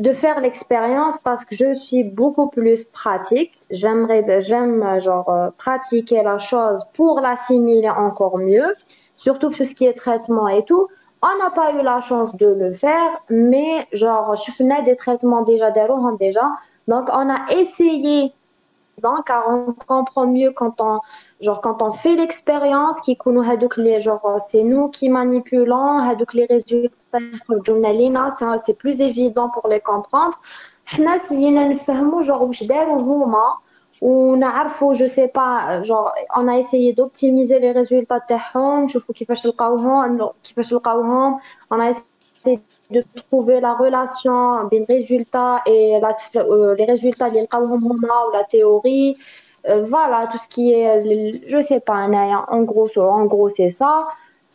de faire l'expérience parce que je suis beaucoup plus pratique. J'aimerais, j'aime genre euh, pratiquer la chose pour l'assimiler encore mieux, surtout tout ce qui est traitement et tout. On n'a pas eu la chance de le faire, mais genre je faisais des traitements déjà déjà. Donc on a essayé donc car on comprend mieux quand on genre quand on fait l'expérience qui les genre c'est nous qui manipulons les résultats c'est plus évident pour les comprendre حنا سينا نفهموا genre واش داروا هما ونعرفوا je sais pas genre on a essayé d'optimiser les résultats تاعهم نشوفوا كيفاش لقاوهم كيفاش لقاوهم on a essayé de trouver la relation بين résultats et la, euh, les résultats اللي لقاوهم هما ou la théorie euh, voilà, tout ce qui est, je sais pas, en gros, en gros c'est ça.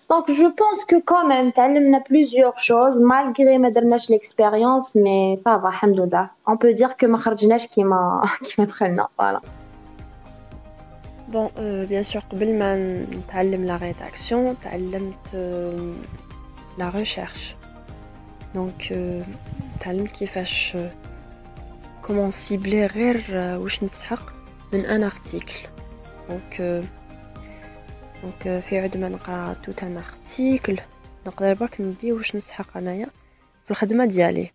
Donc je pense que quand même, a plusieurs choses, malgré ma dernière l'expérience, mais ça va, alhamdoulilah. On peut dire que ma qui m'a qui m'a voilà. Bon, euh, bien sûr, قبل ما نتعلم la rédaction, تعلمت euh, la recherche. Donc تعلمت كيفاش comment cibler غير واش نسحق من ان ارتيكل دونك دونك في عد ما نقرا توت ان ارتيكل نقدر برك ندي واش نسحق انايا في الخدمه ديالي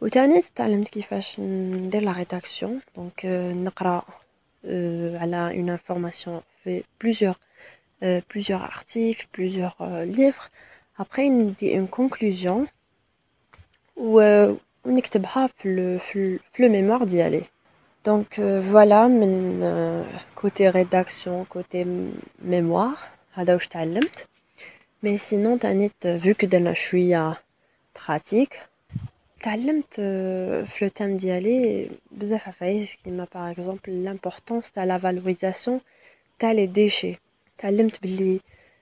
وتاني تعلمت كيفاش ندير لا ريداكسيون دونك نقرا على اون انفورماسيون في بليزيور بليزيور ارتيكل بليزيور ليفر ابري ندي اون كونكلوزيون ونكتبها في في لو ميموار ديالي Donc euh, voilà, من euh, côté rédaction, côté mémoire, هذا واش تعلمت. Mais sinon تانيت vu que درنا شوية pratique, تعلمت في لو تام ديالي بزاف عفايس كيما par exemple l'importance تاع la valorisation تاع les déchets. تعلمت بلي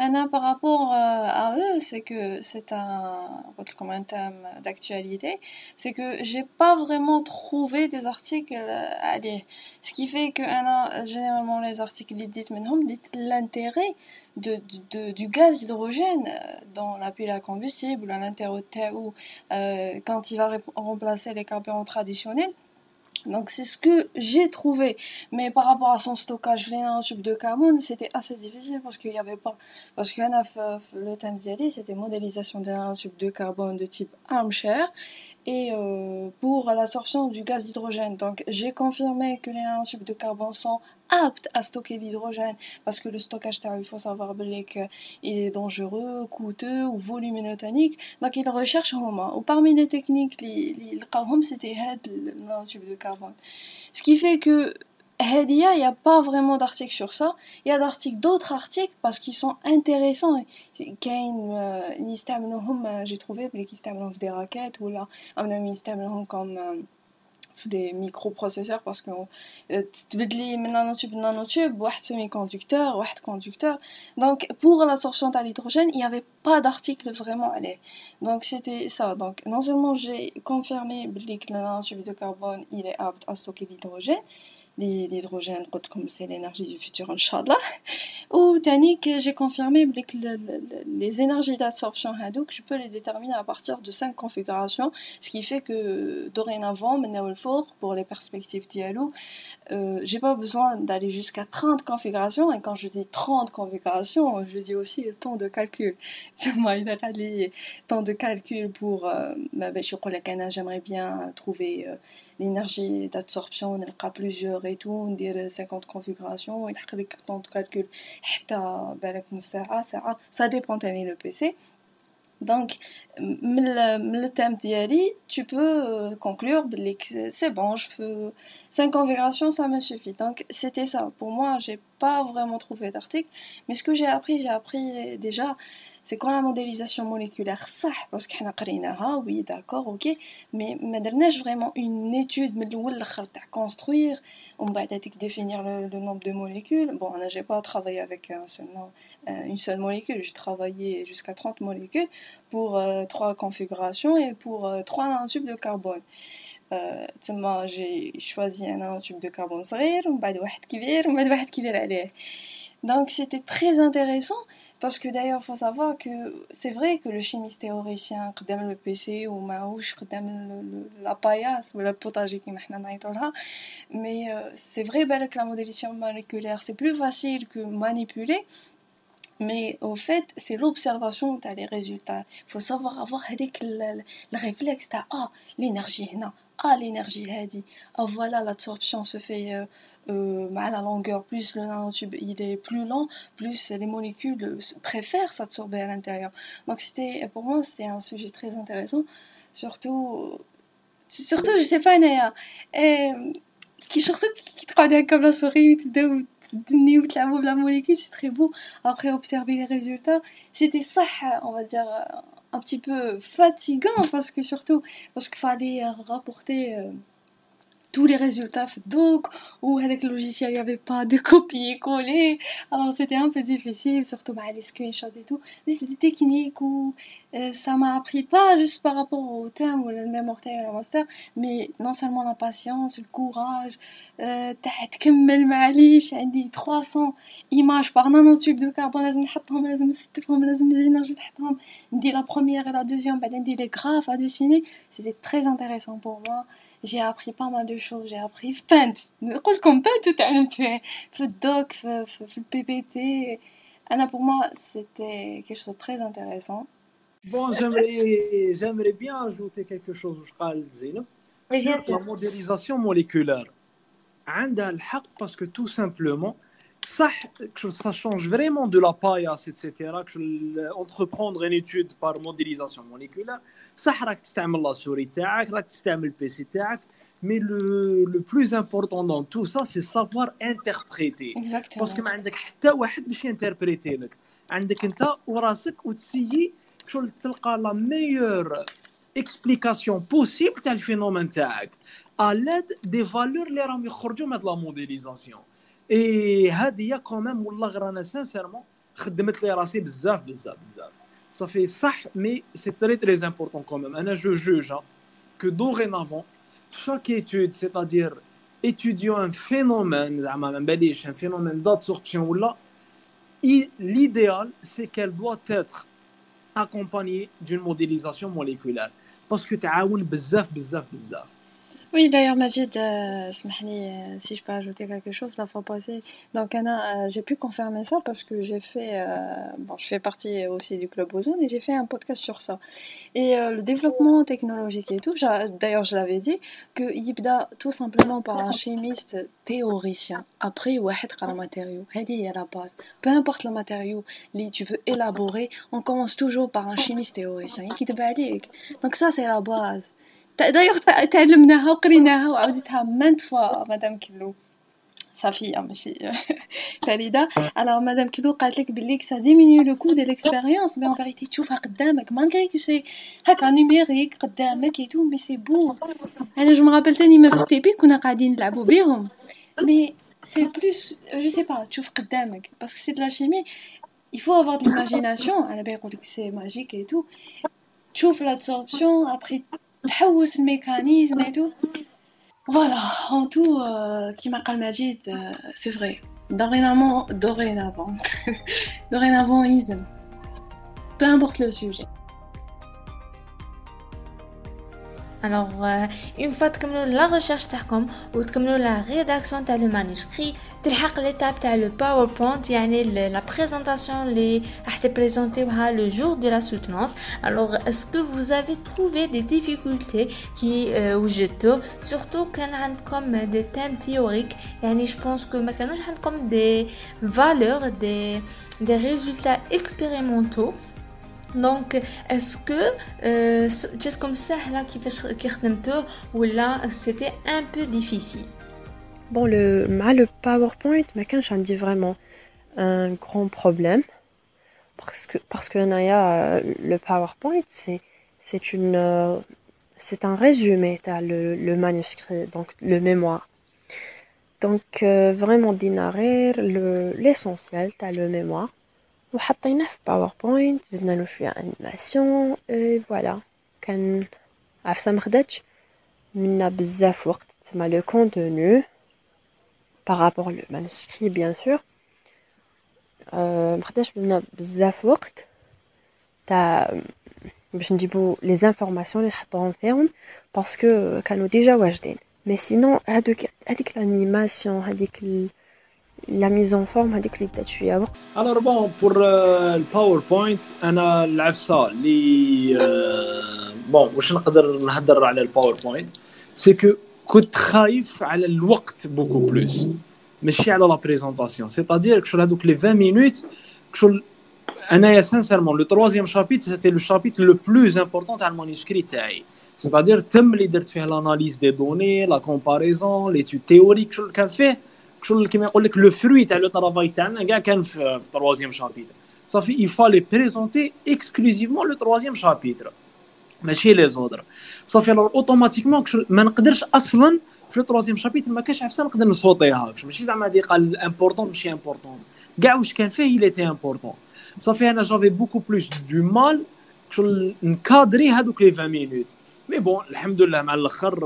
Maintenant, par rapport euh, à eux, c'est que c'est un, un thème d'actualité, c'est que j'ai pas vraiment trouvé des articles lire. Ce qui fait que généralement les articles disent l'intérêt de, de, du gaz d'hydrogène dans la pile à combustible, à l'intérieur ou euh, quand il va remplacer les carburants traditionnels. Donc c'est ce que j'ai trouvé. Mais par rapport à son stockage tube de carbone, c'était assez difficile parce qu'il n'y avait pas. Parce que le thème d'y c'était modélisation d'un tube de carbone de type armchair et euh, pour l'absorption du gaz d'hydrogène. Donc j'ai confirmé que les nanotubes de carbone sont aptes à stocker l'hydrogène parce que le stockage il faut savoir qu'il est dangereux, coûteux ou voluminotonique. Donc il recherche un Ou parmi les techniques, les c'était le nanotube de carbone. Ce qui fait que il n'y a pas vraiment d'articles sur ça. Il y a d'articles, d'autres articles parce qu'ils sont intéressants. j'ai trouvé qu'ils يستعملوهم des raquettes ou là, يستعملوهم comme des microprocesseurs parce que تبدلي من nanotube nanotube واحد semi-conducteur واحد conducteur donc pour l'absorption de l'hydrogène il n'y avait pas d'article vraiment à l'air donc c'était ça donc non seulement j'ai confirmé que le nanotube de carbone il est apte à stocker l'hydrogène l'hydrogène comme c'est l'énergie du futur inchallah. [laughs] Ou j'ai confirmé que les énergies d'absorption hadouk je peux les déterminer à partir de 5 configurations ce qui fait que dorénavant pour les perspectives dialogue euh, j'ai pas besoin d'aller jusqu'à 30 configurations et quand je dis 30 configurations je dis aussi le temps de calcul. [laughs] Le temps de calcul pour euh, bah, que j'aimerais bien trouver euh, l'énergie d'absorption on a plusieurs et tout on dire 50 configurations et le temps de calcul. Ça dépend de le PC donc, le thème d'Yali, tu peux euh, conclure que c'est bon, je fais 5 configurations, ça me suffit. Donc, c'était ça. Pour moi, j'ai pas vraiment trouvé d'article, mais ce que j'ai appris, j'ai appris déjà c'est quoi la modélisation moléculaire ça parce qu'on a قريناها oui d'accord ok mais ما درناش vraiment une étude من الاول لاخر تاع construire ومن بعد définir le, le nombre de molécules bon انا j'ai pas travaillé avec un seul euh, une seule molécule j'ai travaillé jusqu'à 30 molécules pour euh, trois configurations et pour euh, trois nanotubes de carbone تما j'ai choisi un nanotube de carbone صغير ومن بعد واحد كبير ومن بعد واحد كبير عليه donc c'était très intéressant parce que d'ailleurs, il faut savoir que c'est vrai que le chimiste théoricien, le PC ou Maouche, la paillasse ou le potager qui mais euh, c'est vrai que la modélisation moléculaire, c'est plus facile que manipuler. Mais au fait, c'est l'observation de les résultats. Il faut savoir avoir le, le réflexe ah, l'énergie, non, ah, l'énergie, dit, ah, voilà, l'absorption se fait euh, euh, à la longueur, plus le nanotube il est plus lent, plus les molécules préfèrent s'absorber à l'intérieur. Donc c'était, pour moi, c'est un sujet très intéressant, surtout, surtout, je sais pas, Naya, qui surtout qui travaille comme la souris, la molécule, c'est très beau. Après observer les résultats, c'était ça, on va dire, un petit peu fatigant parce que surtout, parce qu'il fallait rapporter euh, tous les résultats donc ou avec le logiciel il n'y avait pas de [laughs] copier-coller alors c'était un peu difficile surtout bah, les screenshots et tout mais c'était technique ou euh, ça m'a appris pas juste par rapport au thème ou le mémoire ou le master mais non seulement la patience le courage euh, تكمل معليش عندي 300 images par nanotube de carbone لازم نحطهم لازم نستفهم لازم l'énergie نحطهم ندير la première et la deuxième بعدين ندير les graphes à dessiner c'était très intéressant pour moi j'ai appris pas mal de choses j'ai appris فانت نقول لكم فانت تعلمت في في الدوك في, في, في البي بي انا pour moi c'était quelque chose de très intéressant Bon, j'aimerais, j'aimerais bien ajouter quelque chose je parle sur la modélisation moléculaire. عندها الحق parce que tout simplement ça change vraiment de la paillasse, etc. Entreprendre une étude par modélisation moléculaire, ça راك تستعمل la souris تاعك, راك تستعمل le PC تاعك, mais le, le plus important dans tout ça, c'est savoir interpréter. Exactement. Parce que ما عندك حتى واحد باش ينتربريتي لك. عندك انت وراسك وتسيي شغل تلقى لا ميور explication possible تاع الفينومين تاعك à l'aide des valeurs اللي راهم يخرجوا من la modélisation. اي هذه كوميم والله غير انا سانسيرمون خدمت لي راسي بزاف بزاف بزاف صافي صح مي سي تري تري امبورطون كوميم انا جو جوج que dorénavant, chaque étude, c'est-à-dire étudiant un phénomène, un phénomène d'absorption, l'idéal, c'est qu'elle doit être accompagnée d'une modélisation moléculaire. Parce que tu as bzaf, bzaf, bzaf. Oui, d'ailleurs, Majid, euh, euh, si je peux ajouter quelque chose, la fois passée, donc Anna, euh, j'ai pu confirmer ça parce que j'ai fait, euh, bon, je fais partie aussi du club Ozone et j'ai fait un podcast sur ça. Et le développement technologique et tout, d'ailleurs, je l'avais dit, que Yibda, tout simplement par un chimiste théoricien, après, Wahed un matériau, Hadi à la base. Peu importe le matériau, tu veux élaborer, on commence toujours par un chimiste théoricien. Donc ça, c'est la base. دايوغ تعلمناها وقريناها وعاودتها مانت فوا مدام كلو صافي ماشي فريده الوغ مدام كلو قالت لك بلي سا ديمينيو لو كو دو ليكسبيريونس مي اون فيريتي تشوفها قدامك مالغري كو سي هكا نوميريك قدامك اي تو مي سي بو أنا جو مغابل تاني ما في تيبي كنا قاعدين نلعبو بيهم مي سي بلوس جو سي با تشوف قدامك باسكو سي دو لا شيمي il faut avoir de أنا باغي نقول لك سي ماجيك اي تو تشوف لابسوربسيون ابري تحوس الميكانيزم et tout voilà en tout كيما قال مجيد c'est vrai dorénavant dorénavant [laughs] dorénavant ism peu importe le sujet Alors, euh, une fois que la recherche تاعكم وتكملوا la rédaction تاع le manuscrit تلحق l'étape تاع le PowerPoint يعني la présentation اللي راح تبريزونتيوها le jour de la soutenance. Alors, est-ce que vous avez trouvé des difficultés qui euh, وجدتوا surtout كان عندكم des thèmes théoriques يعني je pense que ما كانوش عندكم des valeurs des des résultats expérimentaux دونك اسكو جاتكم سهله كيفاش كي خدمتوه ولا سيتي ان بو ديفيسيل Bon, le, le PowerPoint, mais quand j'en dis vraiment un grand problème, parce que, parce que Naya, le PowerPoint, c'est, c'est une, c'est un résumé, t'as le, le manuscrit, donc le mémoire. Donc, euh, vraiment, d'inarer le, l'essentiel, t'as le mémoire. وحطيناه في باوربوينت زدنا له شويه انيماسيون اي فوالا كان عفسه مخدتش منا بزاف وقت تسمى لو كونتوني بارابور لو مانuscrit بيان سور مخداش منا بزاف وقت تاع باش نجيبو لي زانفورماسيون اللي نحطوهم فيهم باسكو كانوا ديجا واجدين مي سينون هادوك هاديك الانيماسيون هاديك لا ميزون فورم هذيك اللي بدات شويه وقت الوغ بون بور الباوربوينت انا العفسه اللي بون واش نقدر نهضر على الباوربوينت سي كو كنت خايف على الوقت بوكو بلوس ماشي على لا بريزونطاسيون سيتادير كشغل هذوك لي 20 مينوت كشغل انايا سانسيرمون لو تروازيام شابيت سيتي لو شابيت لو بلوز امبورطون تاع المانuscrit تاعي سيتادير تم اللي درت فيه لاناليز دي دوني لا كومباريزون ليتود تيوريك شغل كان فيه شغل كيما يقول لك لو فروي تاع لو ترافاي تاعنا كاع كان في التروازيام شابيتر صافي يفالي بريزونتي اكسكلوزيفمون لو تروازيام شابيتر ماشي لي زودر صافي الوغ اوتوماتيكمون ما نقدرش أصلا في لو تروازيام شابيتر ما كانش عفسة نقدر نصوتيها ماشي زعما هادي قال امبورطون ماشي امبورطون كاع واش كان فيه il était امبورطون صافي أنا جافي بوكو بلوس دو مال نكادري هذوك لي 20 مينوت مي بون الحمد لله مع الأخر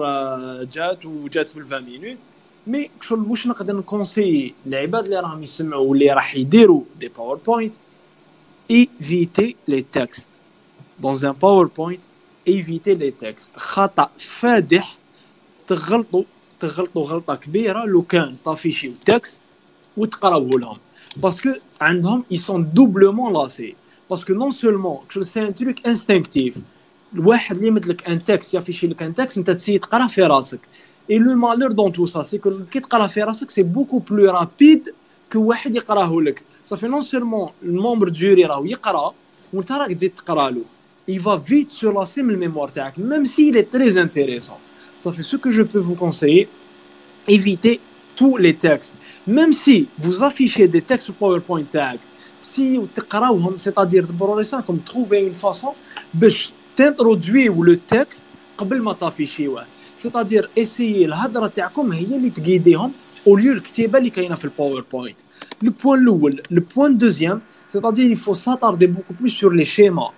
جات وجات في 20 مينوت مي شغل واش نقدر نكونسيي العباد اللي راهم يسمعوا واللي راح يديروا دي باوربوينت ايفيتي لي تكست دون ان باوربوينت ايفيتي لي تكست خطا فادح تغلطوا تغلطوا غلطه كبيره لو كان طافيشي تكست وتقراوه لهم باسكو عندهم اي سون دوبلومون لاسي باسكو نون سولمون سي ان تروك انستينكتيف الواحد اللي يمدلك ان تكست يافيشي لك ان تكست انت تسيي تقرا في راسك le malheur dans tout ça, c'est que كي تقرا في راسك c'est beaucoup plus rapide que واحد يقراه لك. صافي non seulement المومبر جوري راهو يقرا وانت راك تزيد تقرا له. Il va vite se lasser من الميموار تاعك même s'il est très intéressant. Ça fait ce que je peux vous conseiller. Évitez tous les textes. Même si vous affichez des textes sur PowerPoint tag, si تقراوهم c'est-à-dire دبروا لسانكم trouver une façon باش تنترودويو لو تكست قبل ما تافيشيوه سيتادير اسيي الهضره تاعكم هي اللي تقيديهم au lieu الكتيبه اللي كاينه في الباوربوينت لو بوين الاول لو بوين دوزيام c'est-à-dire il faut s'attarder beaucoup plus sur les schémas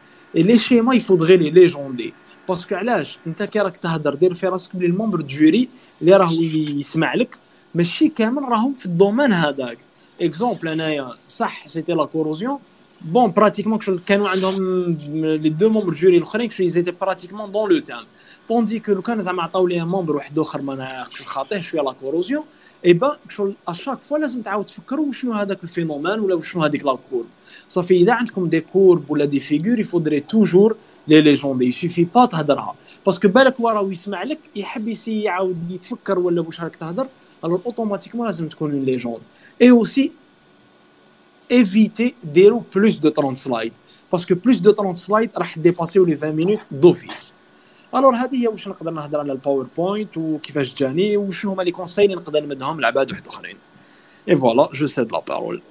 schémas il faudrait les légender. باسكو علاش انت كي راك تهضر دير في راسك بلي المومبر جوري اللي راه يسمع لك ماشي كامل راهم في الدومين هذاك اكزومبل انايا صح سيتي لا كوروزيون بون براتيكمون كانوا عندهم لي دو مومبر جوري الاخرين كشو زيتي براتيكمون دون لو تام طوندي كو لو كان زعما عطاو ليه مومبر واحد اخر ما نعرفش خاطيه شوية لا كوروزيون اي با شغل اشاك فوا لازم تعاود تفكروا شنو هذاك الفينومين ولا شنو هذيك لا كورب صافي اذا عندكم دي كورب ولا دي فيغور يفودري توجور لي ليجوند يسوفي با تهضرها باسكو بالك هو راه يسمع لك يحب يسي يعاود يتفكر ولا واش راك تهضر الوغ اوتوماتيكمون لازم تكون اون ليجوند اي اوسي ايفيتي ديرو بلوس دو 30 سلايد باسكو بلوس دو 30 سلايد راح ديباسيو لي 20 مينوت دوفيس الوغ هذه هي واش نقدر نهضر على الباوربوينت وكيفاش جاني وشنو هما لي كونساي اللي نقدر نمدهم لعباد واحد اخرين اي فوالا جو سيد لا بارول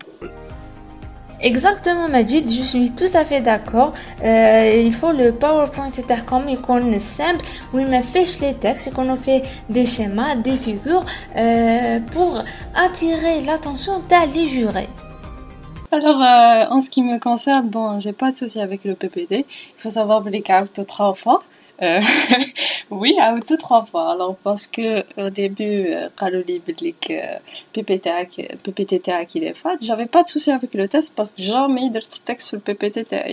Exactement, Majid, je suis tout à fait d'accord. Euh, il faut le PowerPoint comme il simple, où il me fiche les textes, qu'on a fait des schémas, des figures, euh, pour attirer l'attention des jurés. Alors, euh, en ce qui me concerne, bon, j'ai pas de souci avec le PPT. Il faut savoir que les trois fois. Euh, [laughs] oui, à tout trois fois. Alors, parce que au début, euh, Kaloli Bidlik, euh, PPTA qui est fat, j'avais pas de souci avec le test parce que j'ai jamais de texte sur le PPTA.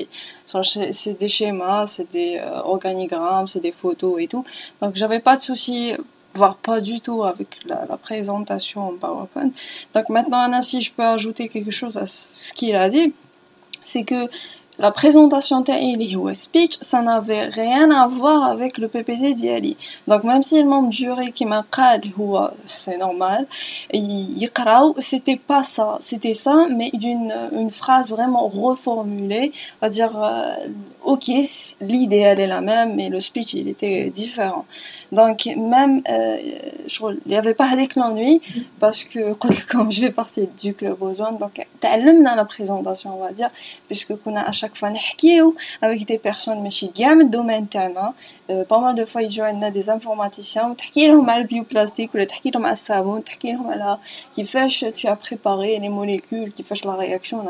C'est des schémas, c'est des organigrammes, c'est des photos et tout. Donc, j'avais pas de souci voire pas du tout avec la, la, présentation en PowerPoint. Donc maintenant, Anna, si je peux ajouter quelque chose à ce qu'il a dit, c'est que la présentation تاعي ou speech ça n'avait rien à voir avec le PPT d'Yali donc même si le membre jury qui m'a ou c'est normal يقراو c'était pas ça c'était ça mais d'une une phrase vraiment reformulée on va dire euh, ok l'idée elle est la même mais le speech il était différent donc même euh, il n'y avait pas avec l'ennui parce que [laughs] quand je vais partir du club ozone donc تعلمنا la présentation on va dire puisque qu'on a chaque fois avec des personnes mais domaine euh, pas mal de fois ils joignent des informaticiens. Ou mal bioplastique ou le savon euh, qui fait tu as préparé les molécules qui fait la réaction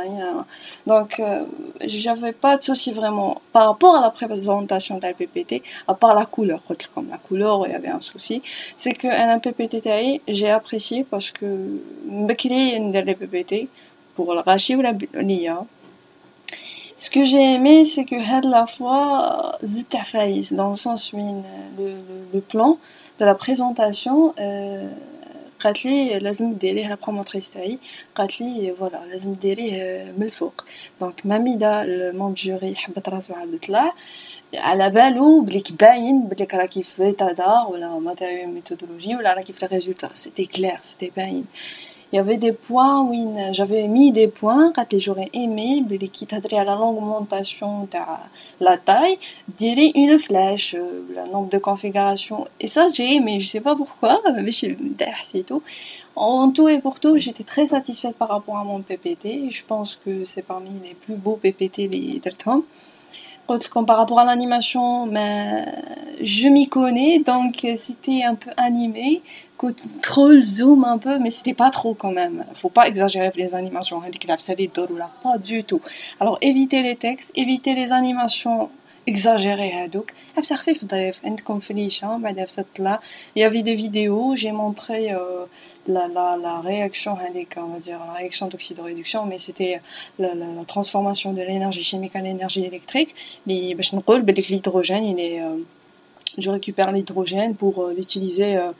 donc euh, j'avais pas de souci vraiment par rapport à la présentation d'un PPT à part la couleur comme la couleur il y avait un souci. C'est que un PPT j'ai apprécié parce que me créer des PPT pour le rachis ou la l'IA. ce que j'ai aimé, c'est que had la fois zita faïs, dans le sens où le, le, plan de la présentation, euh, قالت لي لازم ديريه la promotrice تاعي قالت لي فوالا لازم ديريه من الفوق دونك مامي دا الموند جوري حبت راسو عاد طلع على بالو بليك باين بليك راكي في تادا ولا ماتيريال ميثودولوجي ولا راكي في الريزولتا سيتي كلير سيتي باين il y avait des points où j'avais mis des points quand j'aurais aimé qui à la longue augmentation de la taille dire une flèche euh, le nombre de configurations. Et ça j'ai aimé je sais pas pourquoi [laughs] mais c'est tout. En tout et pour tout j'étais très satisfaite par rapport à mon PPT je pense que c'est parmi les plus beaux PPT les comme par rapport à l'animation, mais je m'y connais, donc c'était un peu animé, contrôle, zoom un peu, mais c'était pas trop quand même. Faut pas exagérer les animations, pas du tout. Alors évitez les textes, évitez les animations exagérées هذوك عرفتي خفيف ظريف عندكم فليشه بعد là il y avait des vidéos j'ai montré euh, la, la, la réaction on va dire la réaction d'oxydoréduction mais c'était la, la, la, transformation de l'énergie chimique en énergie électrique l'hydrogène il est euh, je récupère l'hydrogène pour euh, l'utiliser euh,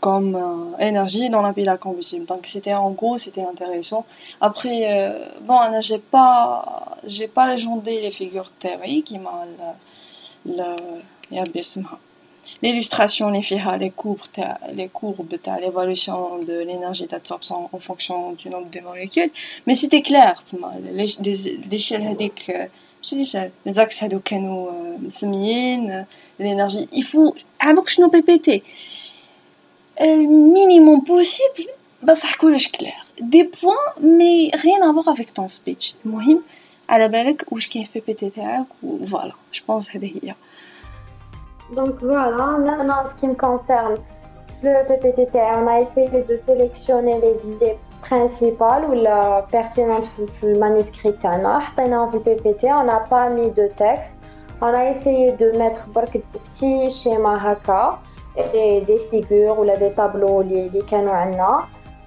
comme euh, énergie dans la pile à combustible. Donc c'était en gros, c'était intéressant. Après, bon, j'ai pas, j'ai pas légendé les figures théoriques, l'illustration les fera les courbes les courbes l'évolution de l'énergie d'absorption en fonction du nombre de molécules mais c'était clair les j'ai zaksadokano euh, smin, l'énergie. Il faut avant que je n'en pépété. Euh, le minimum possible, bah ça coule, coulage clair. Des points, mais rien à voir avec ton speech. Mohim, à la balèque ou je kiffe pépété ou voilà. Je pense à des Donc voilà, maintenant en ce qui me concerne, le PPTT, on a essayé de sélectionner les idées principales ou la pertinentes pour le manuscrit. On a le PPT, on n'a pas mis de texte. On a essayé de mettre des petits schémas haka et des figures ou des tableaux les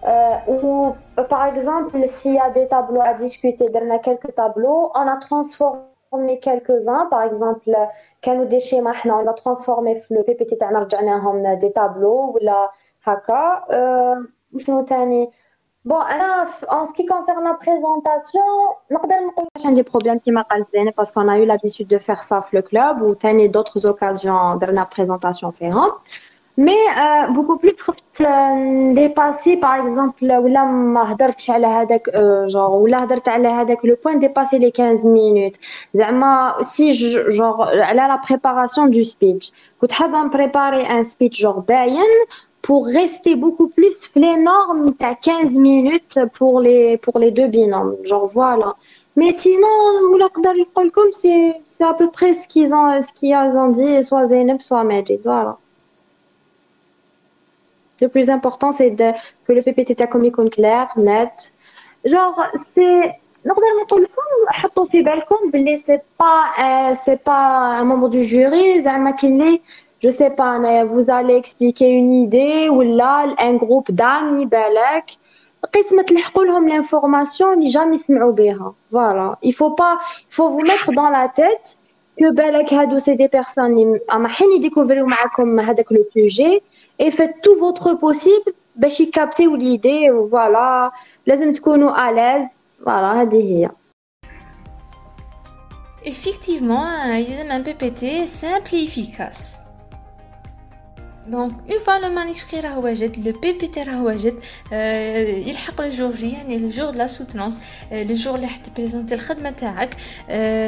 euh, ou par exemple, s'il y a des tableaux à discuter, dans quelques tableaux, on a transformé quelques-uns. Par exemple, كانوا des schémas on les a transformés في le PPT تاعنا رجعناهم des tableaux ولا هكا وشنو ثاني Bon, alors, en ce qui concerne la présentation, je des problèmes qui m'a parce qu'on a eu l'habitude de faire ça le club ou d'autres occasions de la présentation différente. Mais euh, beaucoup plus euh, dépassé, par exemple, ou euh, genre, le point de dépassé les 15 minutes. Si, je, genre, à la préparation du speech, je préparer un speech, genre, bayen, pour rester beaucoup plus les normes, tu as 15 minutes pour les, pour les deux binômes. Genre voilà. Mais sinon, c'est à peu près ce qu'ils ont, ce ont dit, soit Zeynep, soit Majid. Voilà. Le plus important, c'est que le PPT soit comme clair, net. Genre, c'est. C'est pas, euh, c'est pas un membre du jury, Zama Kili je sais pas vous allez expliquer une idée ولا un groupe d'amis بالك قسمة تلحقوا لهم l'information اللي جامي سمعوا بها voilà il faut pas il faut vous mettre dans la tête que بالك هادو سي دي بيرسون اللي رايحين يديكوفريو معاكم هذاك لو سوجي et faites tout votre possible باش يكابتيو l'idée voilà لازم تكونوا à l'aise voilà هذه هي Effectivement, un PPT simple et efficace. Donc une fois le manuscrit le PPT راهو يلحق le jour J يعني le jour de la soutenance le jour اللي présenter الخدمة تاعك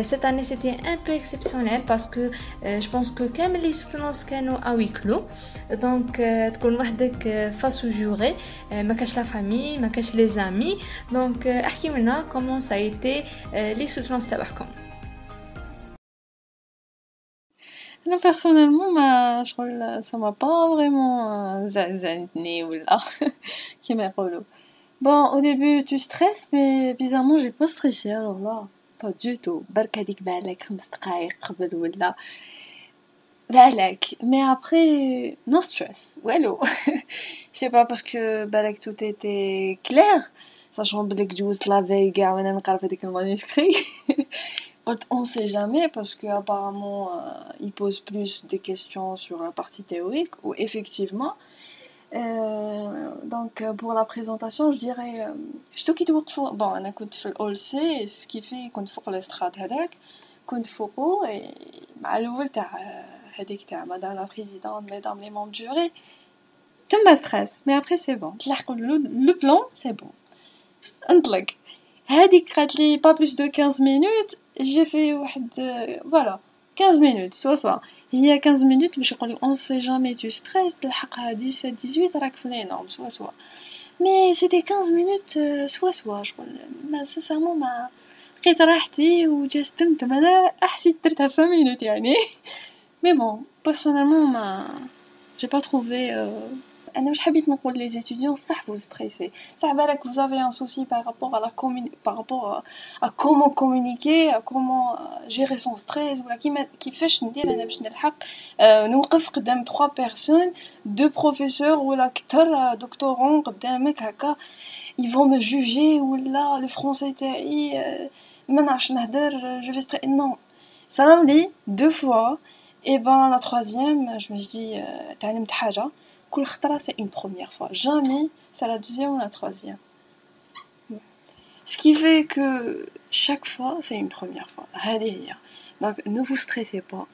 cette année c'était un peu exceptionnel parce que je pense que كامل les soutenances كانوا à huis clos donc تكون وحدك face au juré ما كاش la famille ما كاش les amis donc احكي لنا comment ça a été les soutenances تاعكم Non, personnellement, ma, je crois ça m'a pas vraiment zazantné ou là, [laughs] qui m'a Bon, au début, tu stresses, mais bizarrement, j'ai pas stressé, alors là, pas du tout. برك هذيك بالك خمس دقايق قبل ولا بالك mais après no stress والو c'est [laughs] pas parce que بالك tout était clair sachant بلك جوزت لا veille كاع وانا نقرا هذيك المانuscrit on ne sait jamais parce qu'apparemment euh, il pose plus de questions sur la partie théorique ou effectivement euh, donc euh, pour la présentation je dirais je te bon on a كنت في الاول سي ce qui fait كنت فوق الاستراد هذاك كنت فوقو مع الاول تاع هذيك تاع مدام لا بريزيدونت mesdames les membres du jury تما stress mais après c'est bon تلحقوا le plan c'est bon انطلق هذيك قالت لي pas plus de 15 minutes j'ai fait واحد voilà 15 minutes soit soit هي 15 minutes باش يقول on sait jamais tu stresses تلحقها 17 18 راك في les normes soit soit mais c'était 15 minutes soit soit شغل ما sincèrement ما لقيت راحتي وجستمت انا حسيت درتها في 5 minutes يعني [laughs] mais bon personnellement ما j'ai pas trouvé euh, انا واش حبيت نقول لي étudiants صح vous stressez صح بالك vous avez un souci par rapport à la par rapport à comment communiquer à comment gérer son stress ولا كيما كيفاش ندير انا باش نلحق نوقف قدام 3 personnes deux professeurs ولا كثر دكتورون قدامك هكا ils vont me juger ولا le français تاعي ما نعرفش نهدر je vais stresser non صرا لي deux fois et ben la troisième je me dis تعلمت حاجه كل خطرة c'est une première fois jamais c'est la deuxième ou la troisième ce qui fait que chaque fois c'est une première fois donc ne vous stressez pas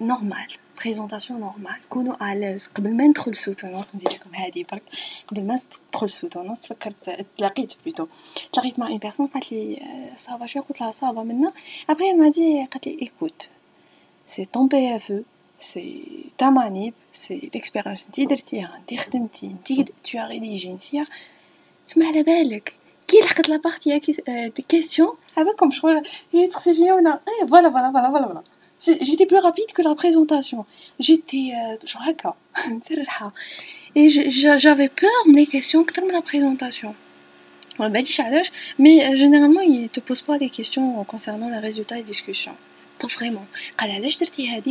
normal présentation normale كونوا à l'aise قبل ما ندخل soutenance نزيد لكم هذه برك قبل ما تدخل soutenance تفكرت تلاقيت بلوتو تلاقيت مع une personne قالت لي صافا شويه قلت لها صافا منا après elle m'a dit قالت لي écoute c'est ton PFE c'est ta manip, c'est l'expérience انتي درتيها انتي خدمتي انتي tu as rédigé انتي تسمع على بالك كي لحقت لا بارتي دي كيسيون عباكم شغل هي تغسل فيا وانا ايه فوالا فوالا فوالا فوالا j'étais plus rapide que la présentation. J'étais euh, [laughs] et j'avais peur les questions que la présentation. Mais euh, généralement, ils ne te posent pas les questions concernant les résultats et discussions. Pas vraiment.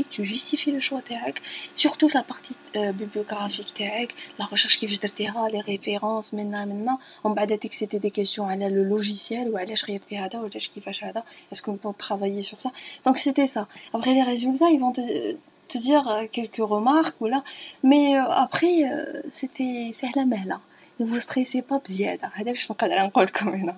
tu justifies le choix تاعك surtout la partie euh, bibliographique تاعك la recherche كيفاش درتيها les références منا منا ومن بعد c'était des questions على le logiciel وعلاش خيرتي هذا وعلاش كيفاش هذا est-ce qu'on peut travailler sur ça donc c'était ça après les résultats ils vont te te dire euh, quelques remarques ou là mais euh, après c'était سهله مهله ne vous stressez pas بزياده هذا باش نقدر نقول لكم هنا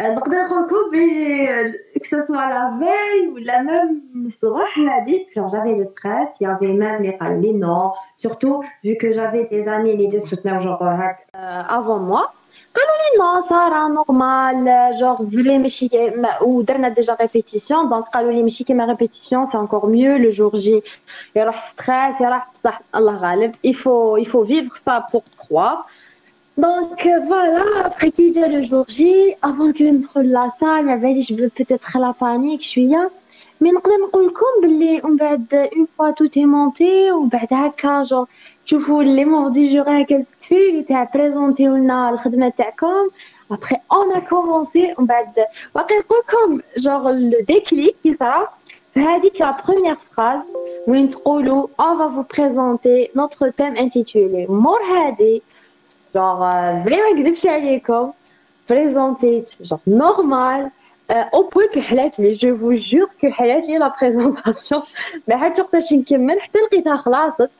نقدر نقول لكم بلي que ce soit la veille ou la même الصباح هذيك genre j'avais le stress il y avait même les قالوا لي non surtout vu que j'avais des amis اللي دي soutenaient genre هاك avant moi قالوا لي non ساره نورمال genre فلي ماشي ودرنا ديجا ريبيتيسيون دونك قالوا لي ماشي كيما ريبيتيسيون سي encore mieux le jour J يروح ستريس يروح بصح الله غالب il faut il faut vivre ça pour croire Donc euh, voilà, après qu'il dit le jour J, avant que ندخل la salle, avait je veux peut-être la panique شوية mais نقدر نقول لكم باللي ومن بعد une fois tout est monté ومن بعد هكا genre تشوفوا لي موردي جور هكا تفي اللي تاع بريزونتيو لنا الخدمة تاعكم après on a commencé ومن بعد باقي نقول لكم genre le déclic qui صرا هذيك la première phrase وين تقولوا on va vous présenter notre thème intitulé مور هادي genre vraiment نكذبش عليكم بريزونتيت genre normal au point que حلات لي جو فو جور كو حلات لي لا بريزونطاسيون [laughs] ما عرفتش وقتاش نكمل حتى لقيتها خلاصت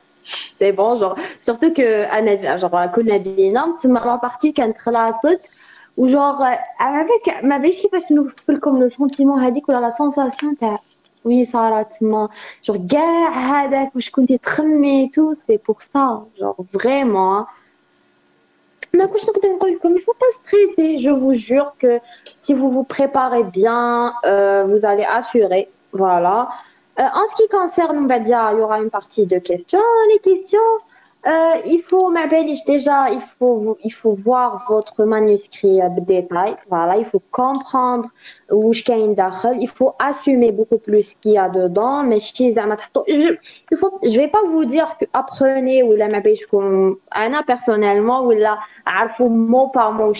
سي بون جور سورتو كو انا جور كنا بينا تسمى لا بارتي كانت خلاصت وجور هذاك ما بيش كيفاش نوصف لكم لو سونتيمون هذيك ولا لا سونساسيون تاع وي صارت تما جور كاع هذاك واش كنتي تخمي تو سي بور سا جور فريمون Il faut pas stresser. Je vous jure que si vous vous préparez bien, euh, vous allez assurer. Voilà. Euh, en ce qui concerne, il y aura une partie de questions. Les questions, euh, il faut, déjà, il faut, il faut voir votre manuscrit euh, détail. Voilà, il faut comprendre où je Il faut assumer beaucoup plus ce qu'il y a dedans. Mais je, il faut, je vais pas vous dire que apprenez ou la comme Anna personnellement ou là, mot par mot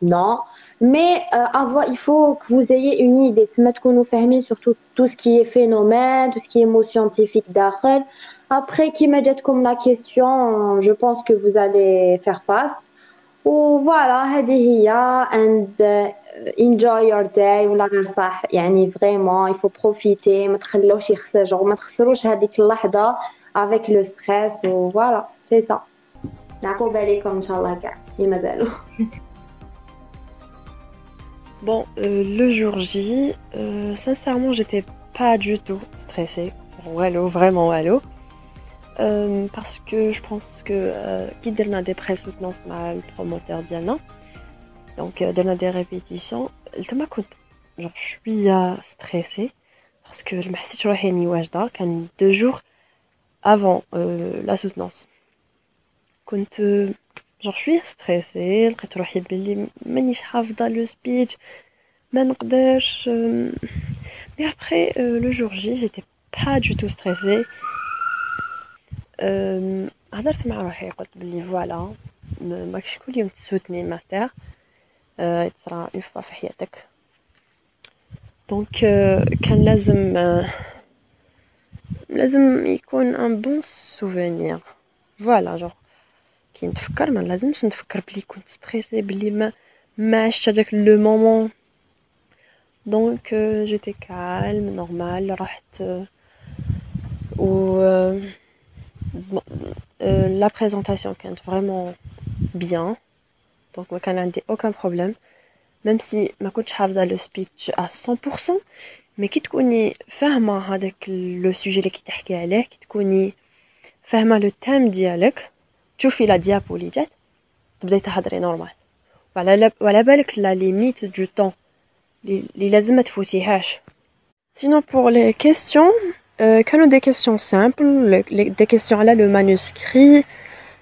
Non. Mais euh, avoir, il faut que vous ayez une idée que nous fermer sur tout, ce qui est phénomène, tout ce qui est mot scientifique d'Achel. Après, qui m'a dit comme la question, je pense que vous allez faire face. Ou voilà, and uh, enjoy your day ولا غير صح يعني vraiment il faut profiter ما تخلوش يخسر ما تخسروش هذيك اللحظة avec le stress ou voilà c'est ça نعقوب عليكم ان شاء الله كاع اللي مازالوا Bon, euh, le jour J, euh, sincèrement, j'étais pas du tout stressée. Wallo, vraiment wallo. Euh, parce que je pense que qui euh, a des présoutenances mal promoteur diana donc euh, a des répétitions التما كنت genre je suis euh, stressée parce que je me suis روحي واجده كان deux jours avant euh, la soutenance كنت genre je suis stressée لقيت روحي بلي مانيش حافظه لو سبيتش ما نقدرش mais après le jour J j'étais pas du tout stressée هضرت مع روحي قلت بلي فوالا ماكش كل يوم تسوتني الماستر. تصرا اون فوا في حياتك. دونك كان لازم لازم يكون ان بون سوفونير فوالا جوغ كي نتفكر ما لازمش نتفكر بلي كنت ستريسي بلي ما ما عشت هذاك لو مومون. دونك جيتي كالم نورمال رحت و Euh, la présentation est vraiment bien. Donc, moi, aucun problème. même si ما كنتش حافظة le speech à 100% mais كي تكوني فاهمة هذاك لو سوجي اللي كي تحكي عليه كي تكوني فاهمة لو تام ديالك تشوفي لا ديابو اللي جات تبداي تهضري نورمال وعلى وعلى بالك لا ليميت دو طون اللي لازم ما تفوتيهاش Sinon pour les questions, euh, كانوا des questions simples, des questions على le manuscrit,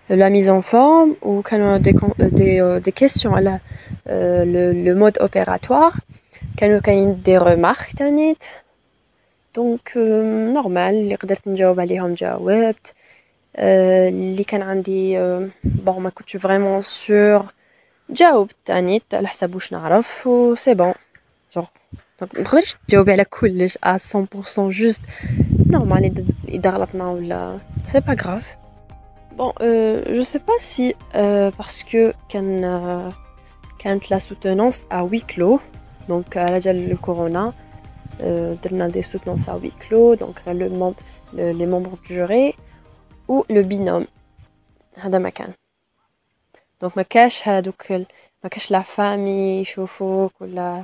la mise en forme ou كانوا des, des, des questions على le, le mode opératoire كانوا كاين des remarques تانيت دونك نورمال اللي قدرت نجاوب عليهم جاوبت اللي كان عندي بون ما كنتش فريمون سور جاوبت تانيت على حساب واش نعرف و سي بون جونغ دونك متقدريش تجاوبي على كلش ا 100% جوست نورمال اذا غلطنا ولا سي با غراف بون جو سي با سي باسكو كان كانت لا سوتونونس ا وي كلو دونك على جال الكورونا درنا دي سوتونس ا وي كلو دونك لو ممبر لي ممبر دو جوري ou le binôme هذا مكان دونك ما كاش هادوك ما كاش لا فامي يشوفوك ولا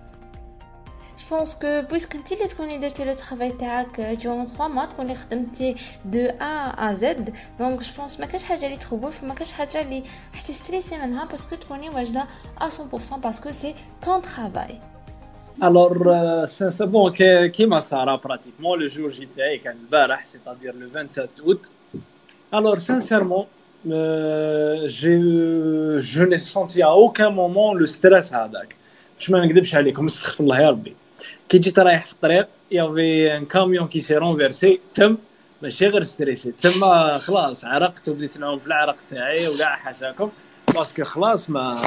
Je pense que puisque tu as connu le travail euh, durant 3 mois, tu as de A à Z, donc je pense que tu n'as pas trop beau, tu n'as pas de stressé parce que tu es à 100% parce que c'est ton travail. Alors, euh, sincèrement, comme Sarah, pratiquement le jour j'étais avec c'est-à-dire le 27 août. Alors, sincèrement, euh, je n'ai senti à aucun moment le stress. Je ne me suis pas dit, comme ça, كي جيت رايح في الطريق يافي ان كاميون كي سي رونفيرسي تم ماشي غير ستريسي. تما خلاص عرقت وبديت نعوم في العرق تاعي وكاع حاشاكم باسكو خلاص ما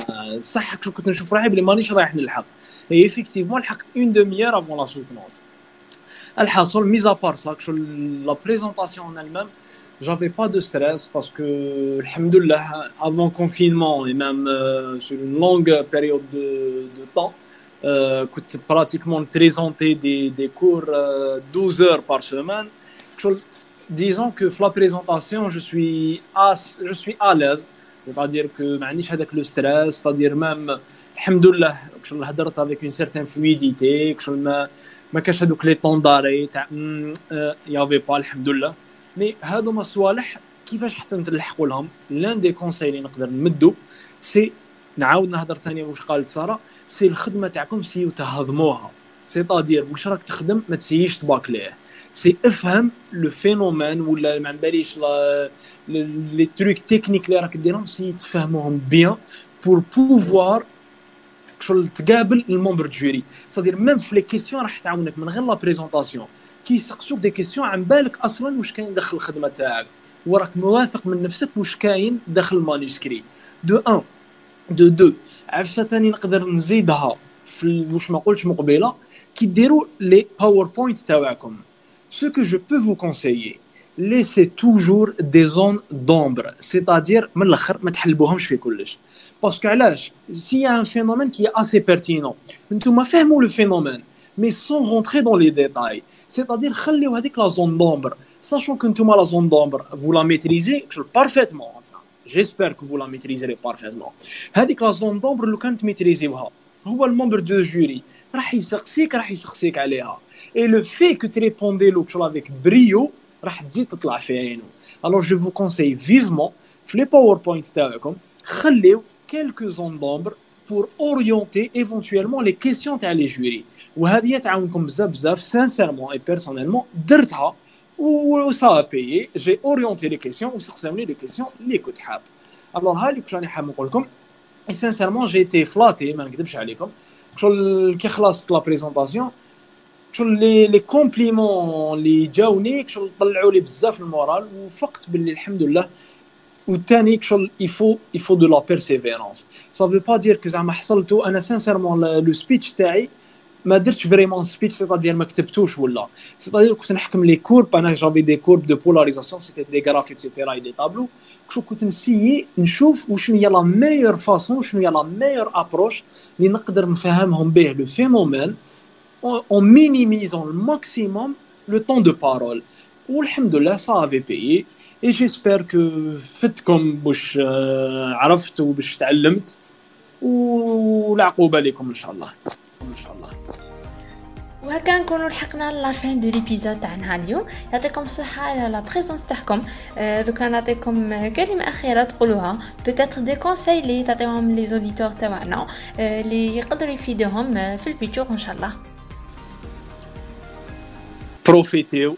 صح كنت نشوف روحي بلي مانيش رايح نلحق اي افيكتيفمون لحقت اون دوميير افون لا سوتونس الحاصل ميزا بار سا شو لا بريزونطاسيون أنا المام جافي با دو ستريس باسكو الحمد لله افون كونفينمون اي ميم سور اون لونغ بيريود دو طون pratiquement présenter des, des cours euh, 12 heures par semaine. Disons que la présentation, je suis à, je suis à l'aise. C'est-à-dire que avec le stress, c'est-à-dire même الحمد لله كشغل هضرت افيك اون سيرتان فلويديتي كشغل ما ما كاش هذوك لي طونداري تاع يافي با الحمد لله مي هادو ما صوالح كيفاش حتى نلحقوا لهم لأن دي كونساي اللي نقدر نمدو سي نعاود نهضر ثاني واش قالت ساره سي الخدمة تاعكم سيو تهضموها سيتادير واش راك تخدم ما تسييش تباكليه سي افهم لو فينومين ولا ما باليش لي تروك تكنيك اللي راك ديرهم سي تفهموهم بيان بور بوفوار شغل تقابل المومبر جوري صدير ميم في لي كيسيون راح تعاونك من غير لا بريزونطاسيون كي يسقسوك دي كيسيون عن بالك أصلا واش كاين داخل الخدمة تاعك. وراك مواثق من نفسك واش كاين داخل المانuscrit دو ان دو دو عفسة ثاني نقدر نزيدها في واش ما قلتش مقبلة كي ديروا لي باوربوينت تاعكم ce que je peux vous conseiller laissez toujours des zones d'ombre c'est-à-dire من الأخر ما تحلبوهمش في كلش. باسكو علاش؟ سي ان فينومين كي اسي بيرتينون انتوما فهموا لو فينومين مي سون رونتري دون لي ديتاي سيتادير خليو هذيك لا زون دومبر ساشون كو نتوما لا زون دومبر فو لا ميتريزي بارفيتمون جيسبر كو فو لا ميتريزي بارفيتمون هذيك لا زون دومبر لو كانت ميتريزيوها هو الممبر دو جوري. راح يسقسيك راح يسقسيك عليها. اي لو في كو تريبوندي لو كشغل افيك بريو راح تزيد تطلع في عينه. الوغ جو فو كونساي فيفمون في لي باوربوينت تاعكم. خليو quelques zones d'ombre pour orienter éventuellement les questions تاع les jurys. وهذه تعاونكم بزاف بزاف sincèrement et personnellement درتها. و سا بايي جي اورينتي لي كيسيون وسقساوني لي كيسيون اللي كنت حاب الوغ ها اللي كنت راني حاب نقول لكم سانسيرمون جي تي فلاتي ما نكذبش عليكم شغل كي خلصت لا بريزونطاسيون شغل لي لي كومبليمون اللي جاوني شغل طلعوا لي بزاف المورال وفقت باللي الحمد لله والثاني كشغل il faut il faut de la persévérance ça veut pas dire que زعما حصلتو انا سانسيرمون لو سبيتش تاعي ما درتش فريمون سبيتش سيتادير ما كتبتوش ولا. سيتادير كنت نحكم لي كورب أنا جافي دي كورب دو بولاريزاسيون سيتي دي غراف ايتترا اي دي طابلو كنت نسيي؟ نشوف وشنو هي لا ميور فاسون شنو هي لا ميور ابروش اللي نقدر نفهمهم به. لو فينومين اون مينيميزون الماكسيموم لو طون دو بارول والحمد لله سا افي بيي اي جيسبر كو فتكم باش عرفت وباش تعلمت. والعقوبه لكم إن شاء الله. ان شاء الله وهكا نكونوا لحقنا لا فين دو ليبيزود تاعنا اليوم يعطيكم الصحة على لا بريزونس تاعكم. دوكا نعطيكم كلمة أخيرة تقولوها. بوتيتر دي كونساي لي تعطيهم لي زوديتور تاعنا. اللي يقدروا يفيدوهم في الفيتور ان شاء الله بروفيتيو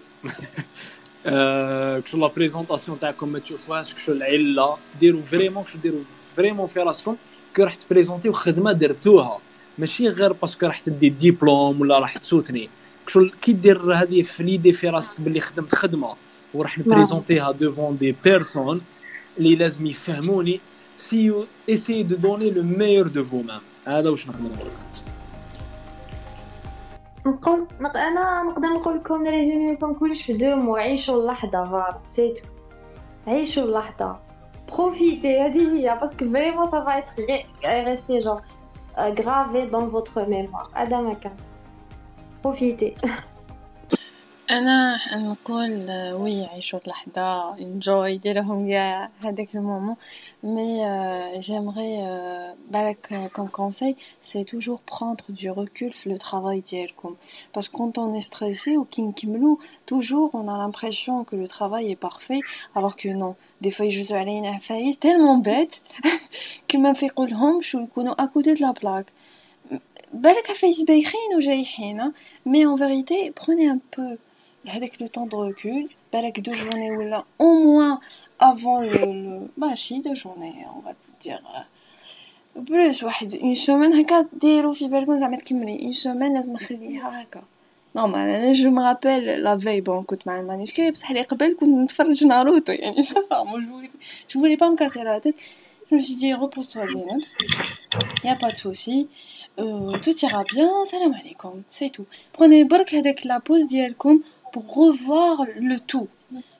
كشو لا بريزونطاسيون تاعكم ما تشوفوهاش كشو العله ديروا فريمون كشو ديروا فريمون في راسكم كي راح تبريزونتيو خدمه درتوها ماشي غير باسكو راح تدي ديبلوم ولا راح تسوتني. كشغل كي دير هذه في ليدي في راسك باللي خدمت خدمة وراح نبريزونتيها ديفون دي بيرسون اللي لازم يفهموني. سي اسي دو دوني لو ميور دو فو مام هذا واش نقدر نقول. نقول أنا نقدر نقول لكم ريزومي لكم كلش في دو مو عيشوا اللحظه فار سيتو عيشوا اللحظة. بروفيتي هذه هي باسكو فريمون سا فا اتر ريستي جور gravé dans votre mémoire هذا ما كان بروفيتي انا نقول وي عيشوا اللحظه انجوي ديرهم كاع هذاك المومون مي جيمري بالك كوم كونساي سي توجور بروندر دو ريكول في لو travail ديالكم باسكو كونط اون ستريسي وكي نكملو توجور اون ا لامبرسيون كو لو travail est parfait alors que non دي فوا يجوزو علينا عفايس تالمون بات [laughs] كيما نفيقولهمش ويكونوا اكودي د لا بلاك بالك عفايس بايخين وجايحين مي اون فيريتي بروني ان بو avec le temps de recul, avec deux journées ou là, au moins avant le, le bah si deux journées, on va dire plus واحد une semaine هكا ديروا في بالكم زعما تكملي une semaine لازم نخليها هكا نورمال انا جو me rappelle la veille bon كنت مع المانيسكري بصح اللي قبل كنت نتفرج ناروتو يعني ça ça moi je voulais je voulais pas me casser la tête je me suis dit repose-toi Zainab y a pas de souci euh, tout ira bien salam alaikum c'est tout prenez برك هذاك la pause ديالكم pour revoir le tout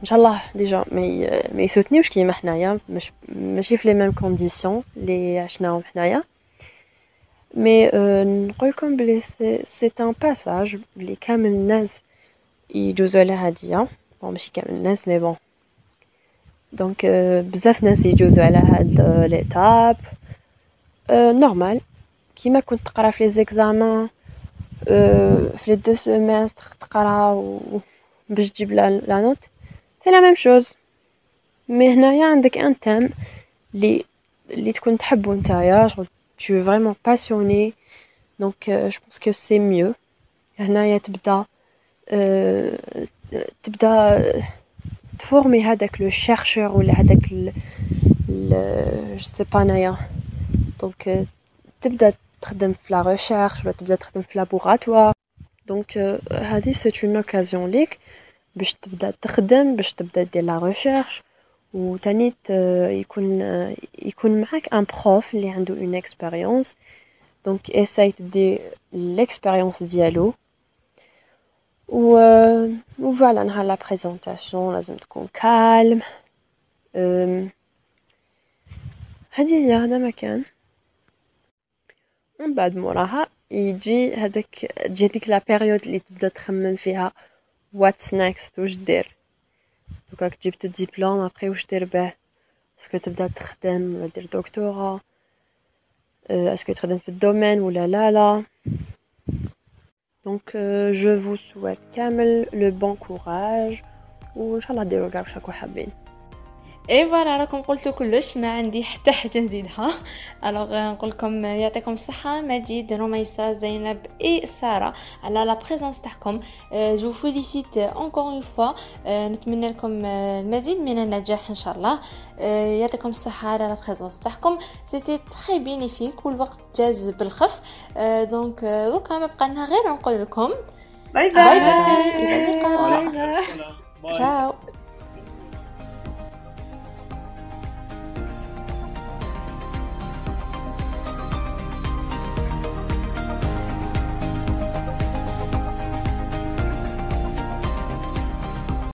ان شاء الله ديجا ما ما يسوتنيوش كيما حنايا مش ماشي في لي ميم كونديسيون اللي عشناهم حنايا مي نقول لكم بلي سي سي ان باساج اللي كامل الناس يجوزوا على هادية بون ماشي كامل الناس مي بون دونك بزاف ناس يجوزوا على هاد ليتاب نورمال كيما كنت تقرا في لي زيكزامان في لي دو سيمستر تقرا باش تجيب لا نوت سي لا ميم شوز مي هنايا عندك ان تيم لي اللي تكون تحبو نتايا شغل tu es vraiment passionné donc euh, je pense que c'est mieux هنايا تبدا euh, تبدا تفورمي هذاك لو شيرشور ولا هذاك ال جو سي با انايا دونك تبدا تخدم في لا ريشيرش ولا تبدا تخدم في لابوغاتوار دونك هذه سي اون اوكازيون ليك باش تبدا تخدم باش تبدا دير لا ريشيرش وتاني يكون يكون معاك ان بروف اللي عنده اون اكسبيريونس دونك اساي تدي ليكسبيريونس ديالو و فوالا نهار لا بريزونطاسيون لازم تكون كالم هذه هي هذا مكان من بعد موراها يجي هذاك تجي ديك لا بيريود اللي تبدا تخمم فيها واتس نيكست واش دير دوكا جبت الدبلوم ابري واش دير به اسكو تبدا تخدم ولا دير دكتوراه اسكو تخدم في الدومين ولا لا لا دونك جو فو سويت كامل لو بون كوراج وان شاء الله ديروا كاع واش راكو حابين اي فوالا راكم قلتوا كلش ما عندي حتى حاجة نزيدها. ألوغ نقول لكم يعطيكم الصحة. مجيد رميسه زينب إي سارة. على لا بريزونس تاعكم. جو فيليسيت اونكور اون فوا نتمنى لكم المزيد من النجاح إن شاء الله. يعطيكم الصحة على لا بريزونس تاعكم. سيتي تري بينيفيك والوقت جاز بالخف. دونك دوكا ما بقى لنا غير نقول لكم. باي باي باي باي إلى اللقاء. باي تشاو